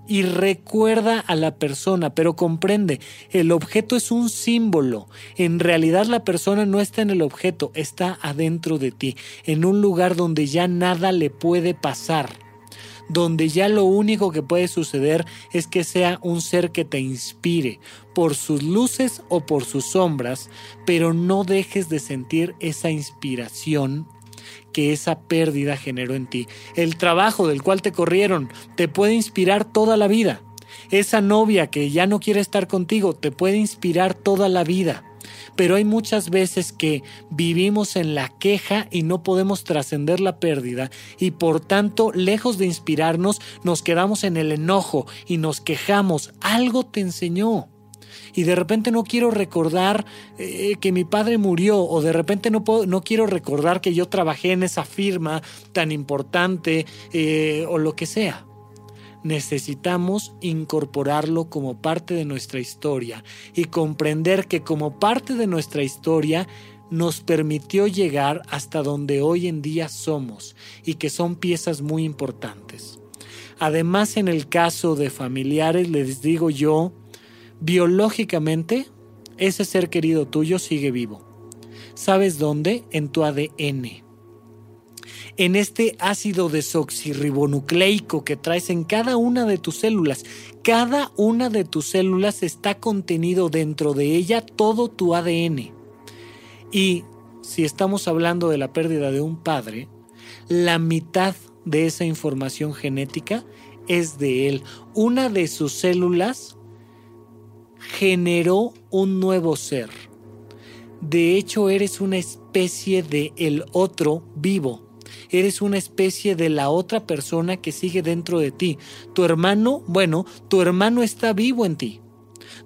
S2: y recuerda a la persona, pero comprende, el objeto es un símbolo. En realidad la persona no está en el objeto, está adentro de ti, en un lugar donde ya nada le puede pasar, donde ya lo único que puede suceder es que sea un ser que te inspire, por sus luces o por sus sombras, pero no dejes de sentir esa inspiración que esa pérdida generó en ti. El trabajo del cual te corrieron te puede inspirar toda la vida. Esa novia que ya no quiere estar contigo te puede inspirar toda la vida. Pero hay muchas veces que vivimos en la queja y no podemos trascender la pérdida y por tanto, lejos de inspirarnos, nos quedamos en el enojo y nos quejamos. Algo te enseñó y de repente no quiero recordar eh, que mi padre murió o de repente no, puedo, no quiero recordar que yo trabajé en esa firma tan importante eh, o lo que sea. Necesitamos incorporarlo como parte de nuestra historia y comprender que como parte de nuestra historia nos permitió llegar hasta donde hoy en día somos y que son piezas muy importantes. Además, en el caso de familiares, les digo yo, biológicamente, ese ser querido tuyo sigue vivo. ¿Sabes dónde? En tu ADN. En este ácido desoxirribonucleico que traes en cada una de tus células. Cada una de tus células está contenido dentro de ella todo tu ADN. Y si estamos hablando de la pérdida de un padre, la mitad de esa información genética es de él. Una de sus células generó un nuevo ser. De hecho, eres una especie de el otro vivo. Eres una especie de la otra persona que sigue dentro de ti. Tu hermano, bueno, tu hermano está vivo en ti.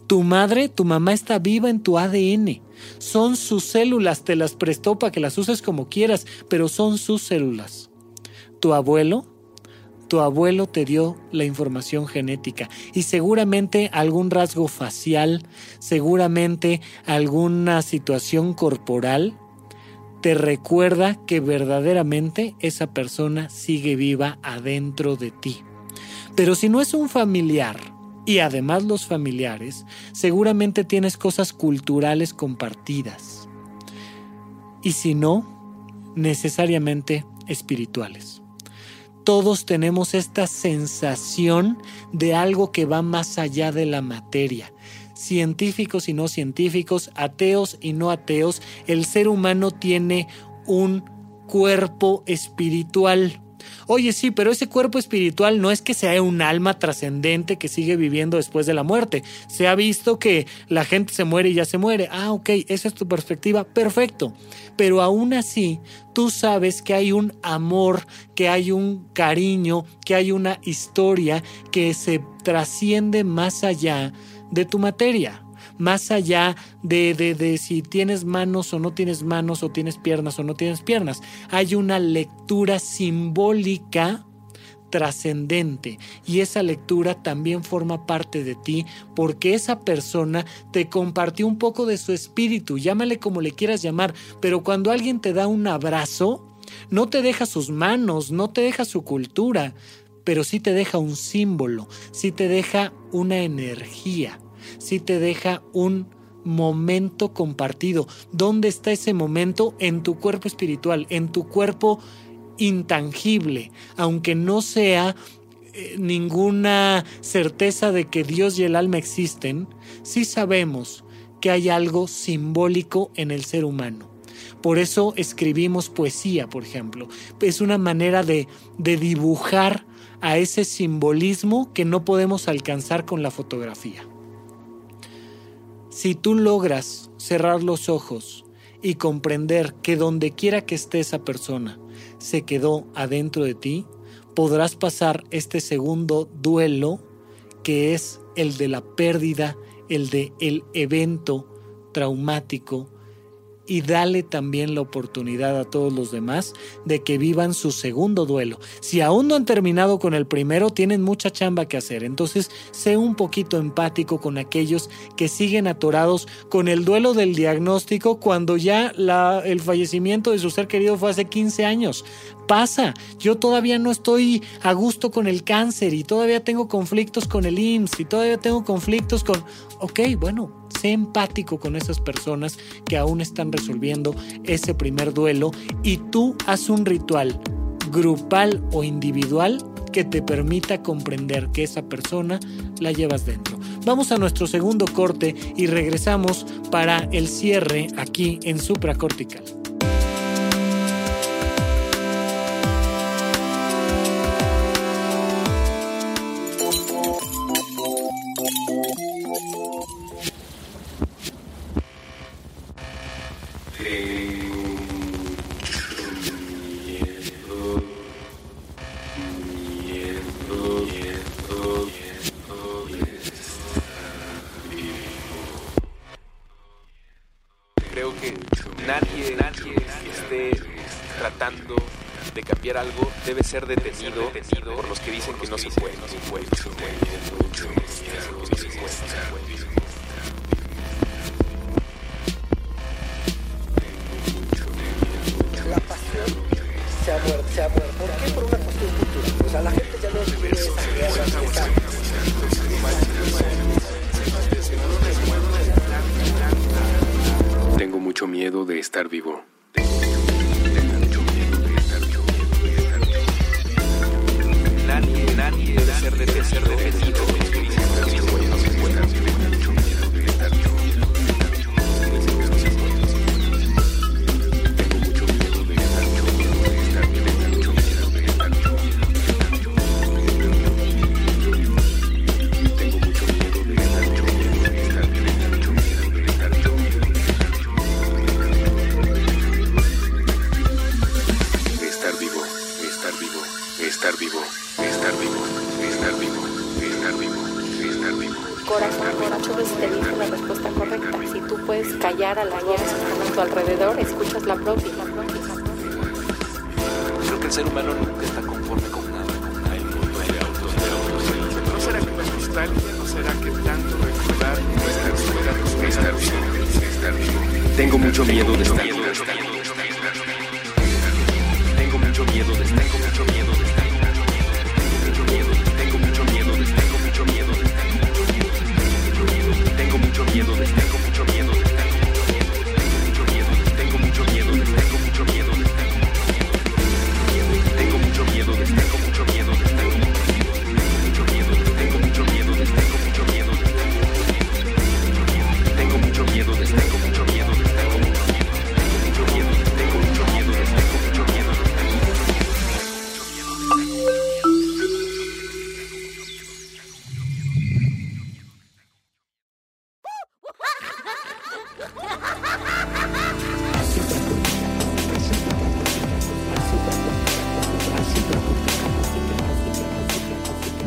S2: Tu madre, tu mamá está viva en tu ADN. Son sus células, te las prestó para que las uses como quieras, pero son sus células. Tu abuelo tu abuelo te dio la información genética y seguramente algún rasgo facial, seguramente alguna situación corporal te recuerda que verdaderamente esa persona sigue viva adentro de ti. Pero si no es un familiar, y además los familiares, seguramente tienes cosas culturales compartidas. Y si no, necesariamente espirituales todos tenemos esta sensación de algo que va más allá de la materia. Científicos y no científicos, ateos y no ateos, el ser humano tiene un cuerpo espiritual. Oye, sí, pero ese cuerpo espiritual no es que sea un alma trascendente que sigue viviendo después de la muerte. Se ha visto que la gente se muere y ya se muere. Ah, ok, esa es tu perspectiva. Perfecto. Pero aún así, tú sabes que hay un amor, que hay un cariño, que hay una historia que se trasciende más allá de tu materia más allá de, de, de, si tienes manos o no tienes manos, o tienes piernas o no tienes piernas. Hay una lectura simbólica trascendente y esa lectura también forma parte de ti porque esa persona te compartió un poco de su espíritu, llámale como le quieras llamar, pero cuando alguien te da un abrazo, no te deja sus manos, no te deja su cultura, pero sí te deja un símbolo, sí te deja una energía sí te deja un momento compartido. ¿Dónde está ese momento? En tu cuerpo espiritual, en tu cuerpo intangible, aunque no sea eh, ninguna certeza de que Dios y el alma existen, sí sabemos que hay algo simbólico en el ser humano. Por eso escribimos poesía, por ejemplo. Es una manera de, de dibujar a ese simbolismo que no podemos alcanzar con la fotografía. Si tú logras cerrar los ojos y comprender que donde quiera que esté esa persona se quedó adentro de ti, podrás pasar este segundo duelo que es el de la pérdida, el de el evento traumático y dale también la oportunidad a todos los demás de que vivan su segundo duelo. Si aún no han terminado con el primero, tienen mucha chamba que hacer. Entonces, sé un poquito empático con aquellos que siguen atorados con el duelo del diagnóstico cuando ya el fallecimiento de su ser querido fue hace 15 años pasa. Yo todavía no estoy a gusto con el cáncer y todavía tengo conflictos con el IMSS y todavía tengo conflictos con... Ok, bueno, sé empático con esas personas que aún están resolviendo ese primer duelo y tú haz un ritual grupal o individual que te permita comprender que esa persona la llevas dentro. Vamos a nuestro segundo corte y regresamos para el cierre aquí en supracortical.
S5: Ser detenido, por los que dicen que no se puede.
S6: La pasión se ha muerto, se ha muerto. ¿Por qué? Por una cuestión cultural. O sea, la gente ya no esa
S3: Tengo mucho miedo de estar vivo. ser defendido. la propia.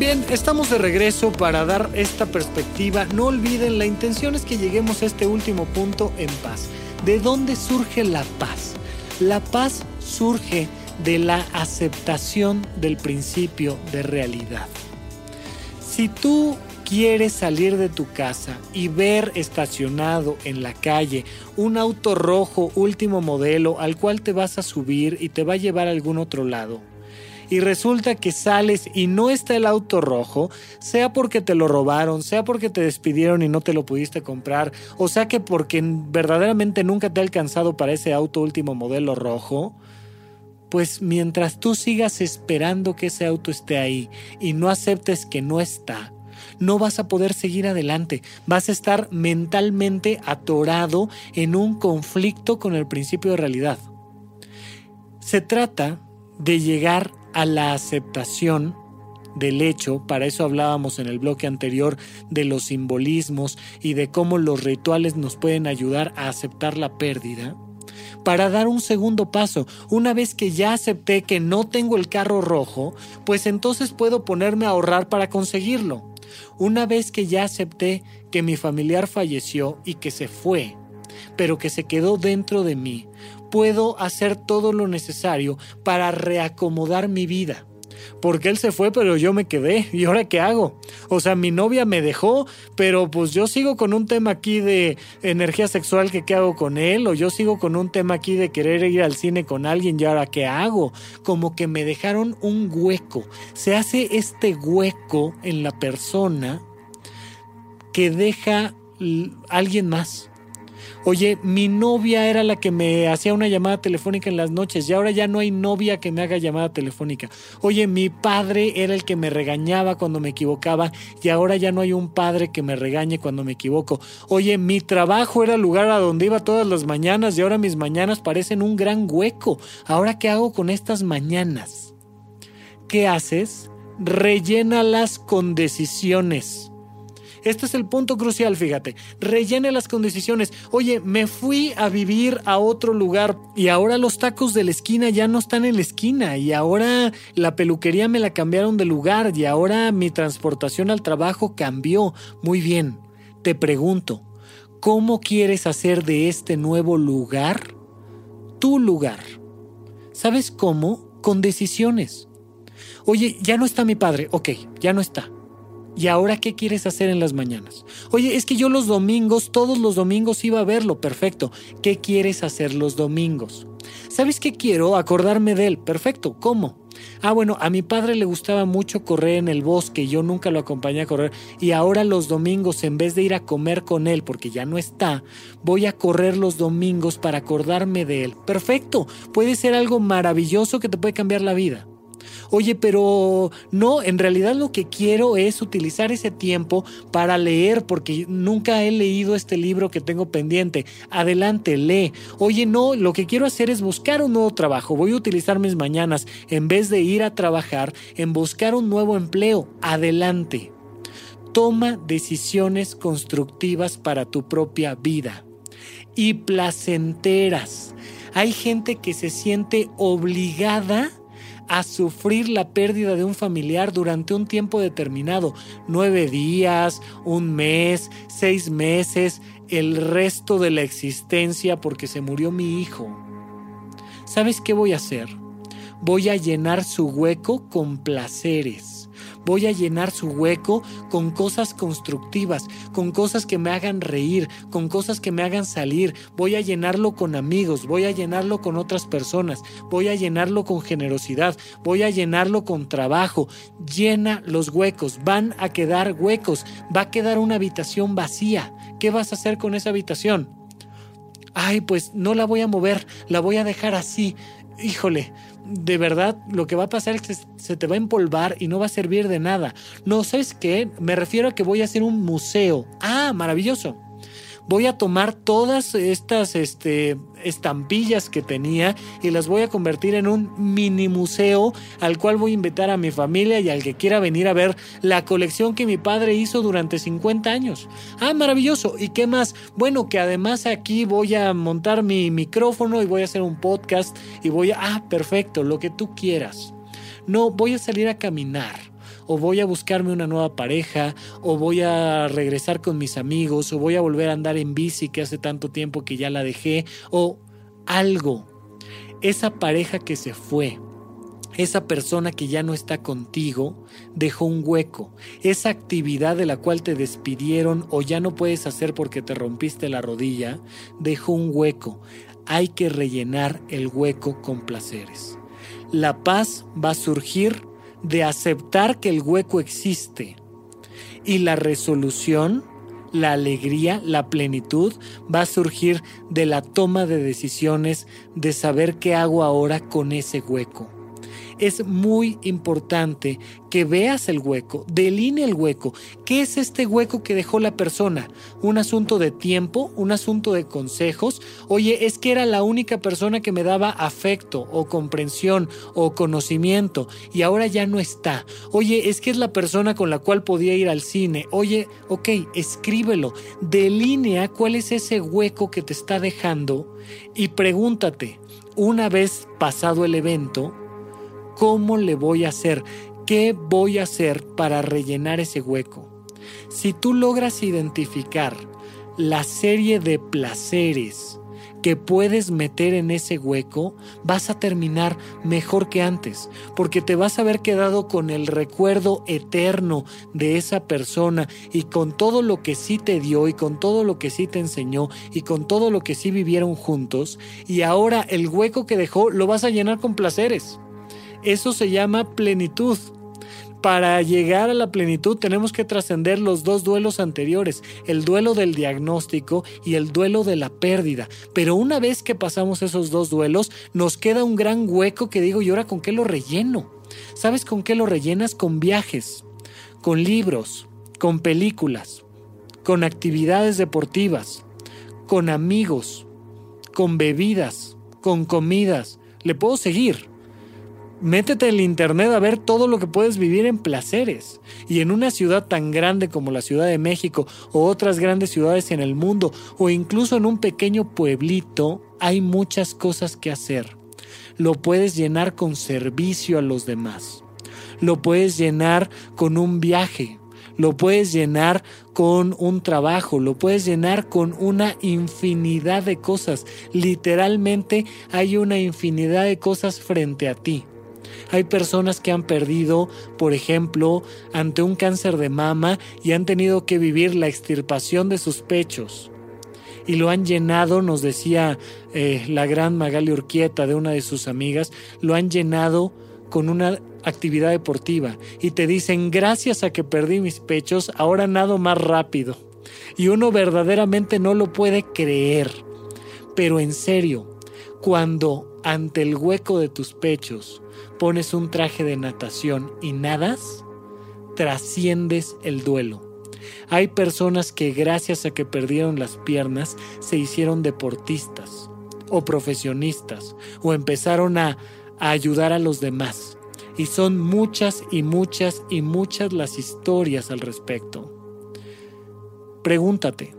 S2: Bien, estamos de regreso para dar esta perspectiva. No olviden, la intención es que lleguemos a este último punto en paz. ¿De dónde surge la paz? La paz surge de la aceptación del principio de realidad. Si tú quieres salir de tu casa y ver estacionado en la calle un auto rojo último modelo al cual te vas a subir y te va a llevar a algún otro lado, y resulta que sales y no está el auto rojo, sea porque te lo robaron, sea porque te despidieron y no te lo pudiste comprar, o sea que porque verdaderamente nunca te ha alcanzado para ese auto último modelo rojo, pues mientras tú sigas esperando que ese auto esté ahí y no aceptes que no está, no vas a poder seguir adelante. Vas a estar mentalmente atorado en un conflicto con el principio de realidad. Se trata de llegar a la aceptación del hecho, para eso hablábamos en el bloque anterior de los simbolismos y de cómo los rituales nos pueden ayudar a aceptar la pérdida, para dar un segundo paso. Una vez que ya acepté que no tengo el carro rojo, pues entonces puedo ponerme a ahorrar para conseguirlo. Una vez que ya acepté que mi familiar falleció y que se fue, pero que se quedó dentro de mí, puedo hacer todo lo necesario para reacomodar mi vida. Porque él se fue, pero yo me quedé. ¿Y ahora qué hago? O sea, mi novia me dejó, pero pues yo sigo con un tema aquí de energía sexual que qué hago con él, o yo sigo con un tema aquí de querer ir al cine con alguien y ahora qué hago. Como que me dejaron un hueco. Se hace este hueco en la persona que deja alguien más. Oye, mi novia era la que me hacía una llamada telefónica en las noches y ahora ya no hay novia que me haga llamada telefónica. Oye, mi padre era el que me regañaba cuando me equivocaba y ahora ya no hay un padre que me regañe cuando me equivoco. Oye, mi trabajo era el lugar a donde iba todas las mañanas y ahora mis mañanas parecen un gran hueco. Ahora, ¿qué hago con estas mañanas? ¿Qué haces? Rellénalas con decisiones. Este es el punto crucial, fíjate. Rellene las condiciones. Oye, me fui a vivir a otro lugar y ahora los tacos de la esquina ya no están en la esquina y ahora la peluquería me la cambiaron de lugar y ahora mi transportación al trabajo cambió. Muy bien. Te pregunto, ¿cómo quieres hacer de este nuevo lugar tu lugar? ¿Sabes cómo? Con decisiones. Oye, ya no está mi padre. Ok, ya no está. ¿Y ahora qué quieres hacer en las mañanas? Oye, es que yo los domingos, todos los domingos iba a verlo, perfecto. ¿Qué quieres hacer los domingos? ¿Sabes qué quiero? Acordarme de él, perfecto. ¿Cómo? Ah, bueno, a mi padre le gustaba mucho correr en el bosque, yo nunca lo acompañé a correr y ahora los domingos, en vez de ir a comer con él, porque ya no está, voy a correr los domingos para acordarme de él. Perfecto, puede ser algo maravilloso que te puede cambiar la vida. Oye, pero no, en realidad lo que quiero es utilizar ese tiempo para leer porque nunca he leído este libro que tengo pendiente. Adelante, lee. Oye, no, lo que quiero hacer es buscar un nuevo trabajo. Voy a utilizar mis mañanas en vez de ir a trabajar en buscar un nuevo empleo. Adelante. Toma decisiones constructivas para tu propia vida y placenteras. Hay gente que se siente obligada a sufrir la pérdida de un familiar durante un tiempo determinado, nueve días, un mes, seis meses, el resto de la existencia porque se murió mi hijo. ¿Sabes qué voy a hacer? Voy a llenar su hueco con placeres Voy a llenar su hueco con cosas constructivas, con cosas que me hagan reír, con cosas que me hagan salir. Voy a llenarlo con amigos, voy a llenarlo con otras personas, voy a llenarlo con generosidad, voy a llenarlo con trabajo. Llena los huecos, van a quedar huecos, va a quedar una habitación vacía. ¿Qué vas a hacer con esa habitación? Ay, pues no la voy a mover, la voy a dejar así. Híjole, de verdad lo que va a pasar es que se te va a empolvar y no va a servir de nada. No, ¿sabes qué? Me refiero a que voy a hacer un museo. Ah, maravilloso. Voy a tomar todas estas este, estampillas que tenía y las voy a convertir en un mini museo al cual voy a invitar a mi familia y al que quiera venir a ver la colección que mi padre hizo durante 50 años. Ah, maravilloso. ¿Y qué más? Bueno, que además aquí voy a montar mi micrófono y voy a hacer un podcast y voy a... Ah, perfecto, lo que tú quieras. No, voy a salir a caminar o voy a buscarme una nueva pareja, o voy a regresar con mis amigos, o voy a volver a andar en bici que hace tanto tiempo que ya la dejé, o algo. Esa pareja que se fue, esa persona que ya no está contigo dejó un hueco. Esa actividad de la cual te despidieron o ya no puedes hacer porque te rompiste la rodilla, dejó un hueco. Hay que rellenar el hueco con placeres. La paz va a surgir de aceptar que el hueco existe. Y la resolución, la alegría, la plenitud va a surgir de la toma de decisiones, de saber qué hago ahora con ese hueco es muy importante que veas el hueco, deline el hueco. ¿Qué es este hueco que dejó la persona? ¿Un asunto de tiempo? ¿Un asunto de consejos? Oye, es que era la única persona que me daba afecto o comprensión o conocimiento y ahora ya no está. Oye, es que es la persona con la cual podía ir al cine. Oye, ok, escríbelo, delinea cuál es ese hueco que te está dejando y pregúntate, una vez pasado el evento, ¿Cómo le voy a hacer? ¿Qué voy a hacer para rellenar ese hueco? Si tú logras identificar la serie de placeres que puedes meter en ese hueco, vas a terminar mejor que antes, porque te vas a haber quedado con el recuerdo eterno de esa persona y con todo lo que sí te dio y con todo lo que sí te enseñó y con todo lo que sí vivieron juntos, y ahora el hueco que dejó lo vas a llenar con placeres. Eso se llama plenitud. Para llegar a la plenitud tenemos que trascender los dos duelos anteriores, el duelo del diagnóstico y el duelo de la pérdida. Pero una vez que pasamos esos dos duelos, nos queda un gran hueco que digo, ¿y ahora con qué lo relleno? ¿Sabes con qué lo rellenas? Con viajes, con libros, con películas, con actividades deportivas, con amigos, con bebidas, con comidas. Le puedo seguir métete en el internet a ver todo lo que puedes vivir en placeres. Y en una ciudad tan grande como la Ciudad de México o otras grandes ciudades en el mundo o incluso en un pequeño pueblito hay muchas cosas que hacer. Lo puedes llenar con servicio a los demás. Lo puedes llenar con un viaje. Lo puedes llenar con un trabajo, lo puedes llenar con una infinidad de cosas. Literalmente hay una infinidad de cosas frente a ti. Hay personas que han perdido, por ejemplo, ante un cáncer de mama y han tenido que vivir la extirpación de sus pechos. Y lo han llenado, nos decía eh, la gran Magali Urquieta de una de sus amigas, lo han llenado con una actividad deportiva y te dicen gracias a que perdí mis pechos, ahora nado más rápido. Y uno verdaderamente no lo puede creer. Pero en serio, cuando ante el hueco de tus pechos pones un traje de natación y nadas, trasciendes el duelo. Hay personas que gracias a que perdieron las piernas se hicieron deportistas o profesionistas o empezaron a, ayudar a los demás. Y son muchas y muchas y muchas las historias al respecto. Pregúntate,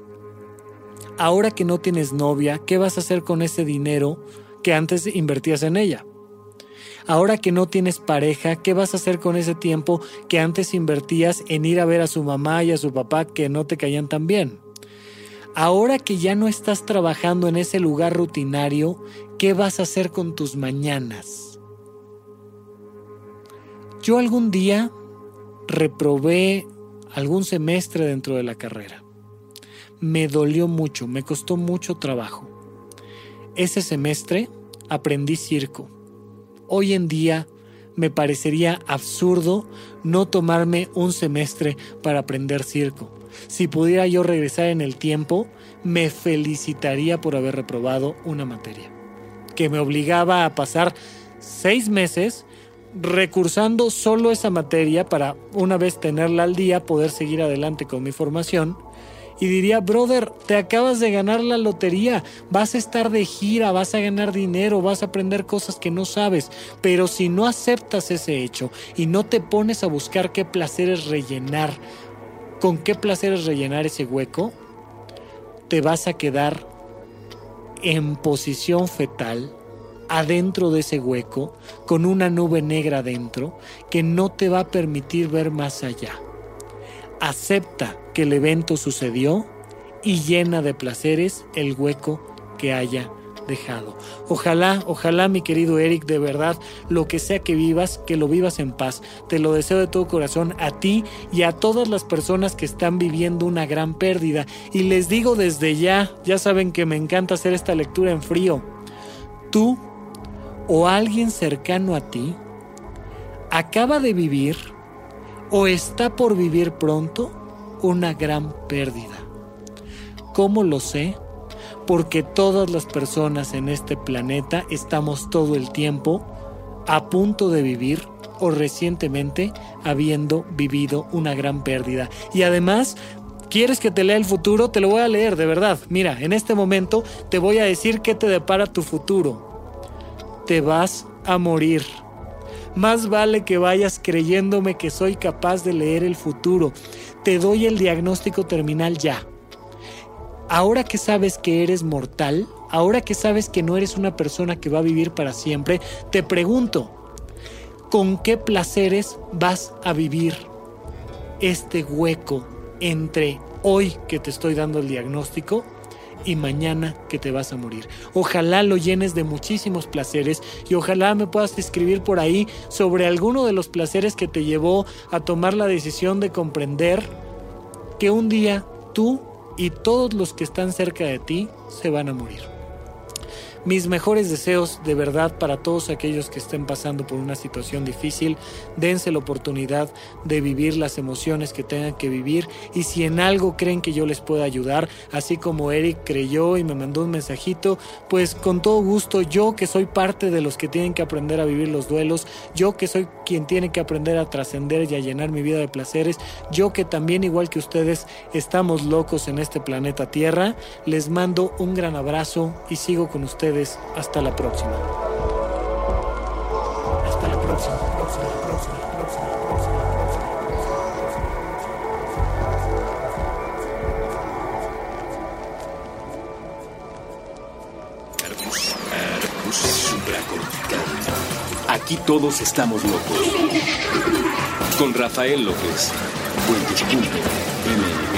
S2: ahora que no tienes novia, ¿qué vas a hacer con ese dinero que antes invertías en ella? Ahora que no tienes pareja, ¿qué vas a hacer con ese tiempo que antes invertías en ir a ver a su mamá y a su papá que no te caían tan bien? Ahora que ya no estás trabajando en ese lugar rutinario, ¿qué vas a hacer con tus mañanas? Yo algún día reprobé algún semestre dentro de la carrera. Me dolió mucho, me costó mucho trabajo. Ese semestre aprendí circo hoy en día me parecería absurdo no tomarme un semestre para aprender circo. Si pudiera yo regresar en el tiempo, me felicitaría por haber reprobado una materia, que me obligaba a pasar seis meses recursando solo esa materia para una vez tenerla al día poder seguir adelante con mi formación y diría, brother, te acabas de ganar la lotería, vas a estar de gira, vas a ganar dinero, vas a aprender cosas que no sabes, pero si no aceptas ese hecho y no te pones a buscar qué placeres rellenar, con qué placeres rellenar ese hueco, te vas a quedar en posición fetal adentro de ese hueco con una nube negra adentro que no te va a permitir ver más allá. Acepta que el evento sucedió y llena de placeres el hueco que haya dejado. Ojalá, ojalá mi querido Eric, de verdad, lo que sea que vivas, que lo vivas en paz. Te lo deseo de todo corazón a ti y a todas las personas que están viviendo una gran pérdida. Y les digo desde ya, ya saben que me encanta hacer esta lectura en frío. Tú o alguien cercano a ti acaba de vivir o está por vivir pronto una gran pérdida. ¿Cómo lo sé? Porque todas las personas en este planeta estamos todo el tiempo a punto de vivir o recientemente habiendo vivido una gran pérdida. Y además, ¿quieres que te lea el futuro? Te lo voy a leer, de verdad. Mira, en este momento te voy a decir qué te depara tu futuro. Te vas a morir. Más vale que vayas creyéndome que soy capaz de leer el futuro. Te doy el diagnóstico terminal ya. Ahora que sabes que eres mortal, ahora que sabes que no eres una persona que va a vivir para siempre, te pregunto, ¿con qué placeres vas a vivir este hueco entre hoy que te estoy dando el diagnóstico y mañana que te vas a morir. Ojalá lo llenes de muchísimos placeres y ojalá me puedas escribir por ahí sobre alguno de los placeres que te llevó a tomar la decisión de comprender que un día tú y todos los que están cerca de ti se van a morir. Mis mejores deseos de verdad para todos aquellos que estén pasando por una situación difícil. Dense la oportunidad de vivir las emociones que tengan que vivir y si en algo creen que yo les pueda ayudar, así como Eric creyó y me mandó un mensajito, pues con todo gusto yo que soy parte de los que tienen que aprender a vivir los duelos, yo que soy quien tiene que aprender a trascender y a llenar mi vida de placeres, yo que también igual que ustedes estamos locos en este planeta Tierra, les mando un gran abrazo y sigo con ustedes hasta la próxima. Hasta la próxima.
S3: Aquí todos estamos locos. Con Rafael López. Puentes.ml.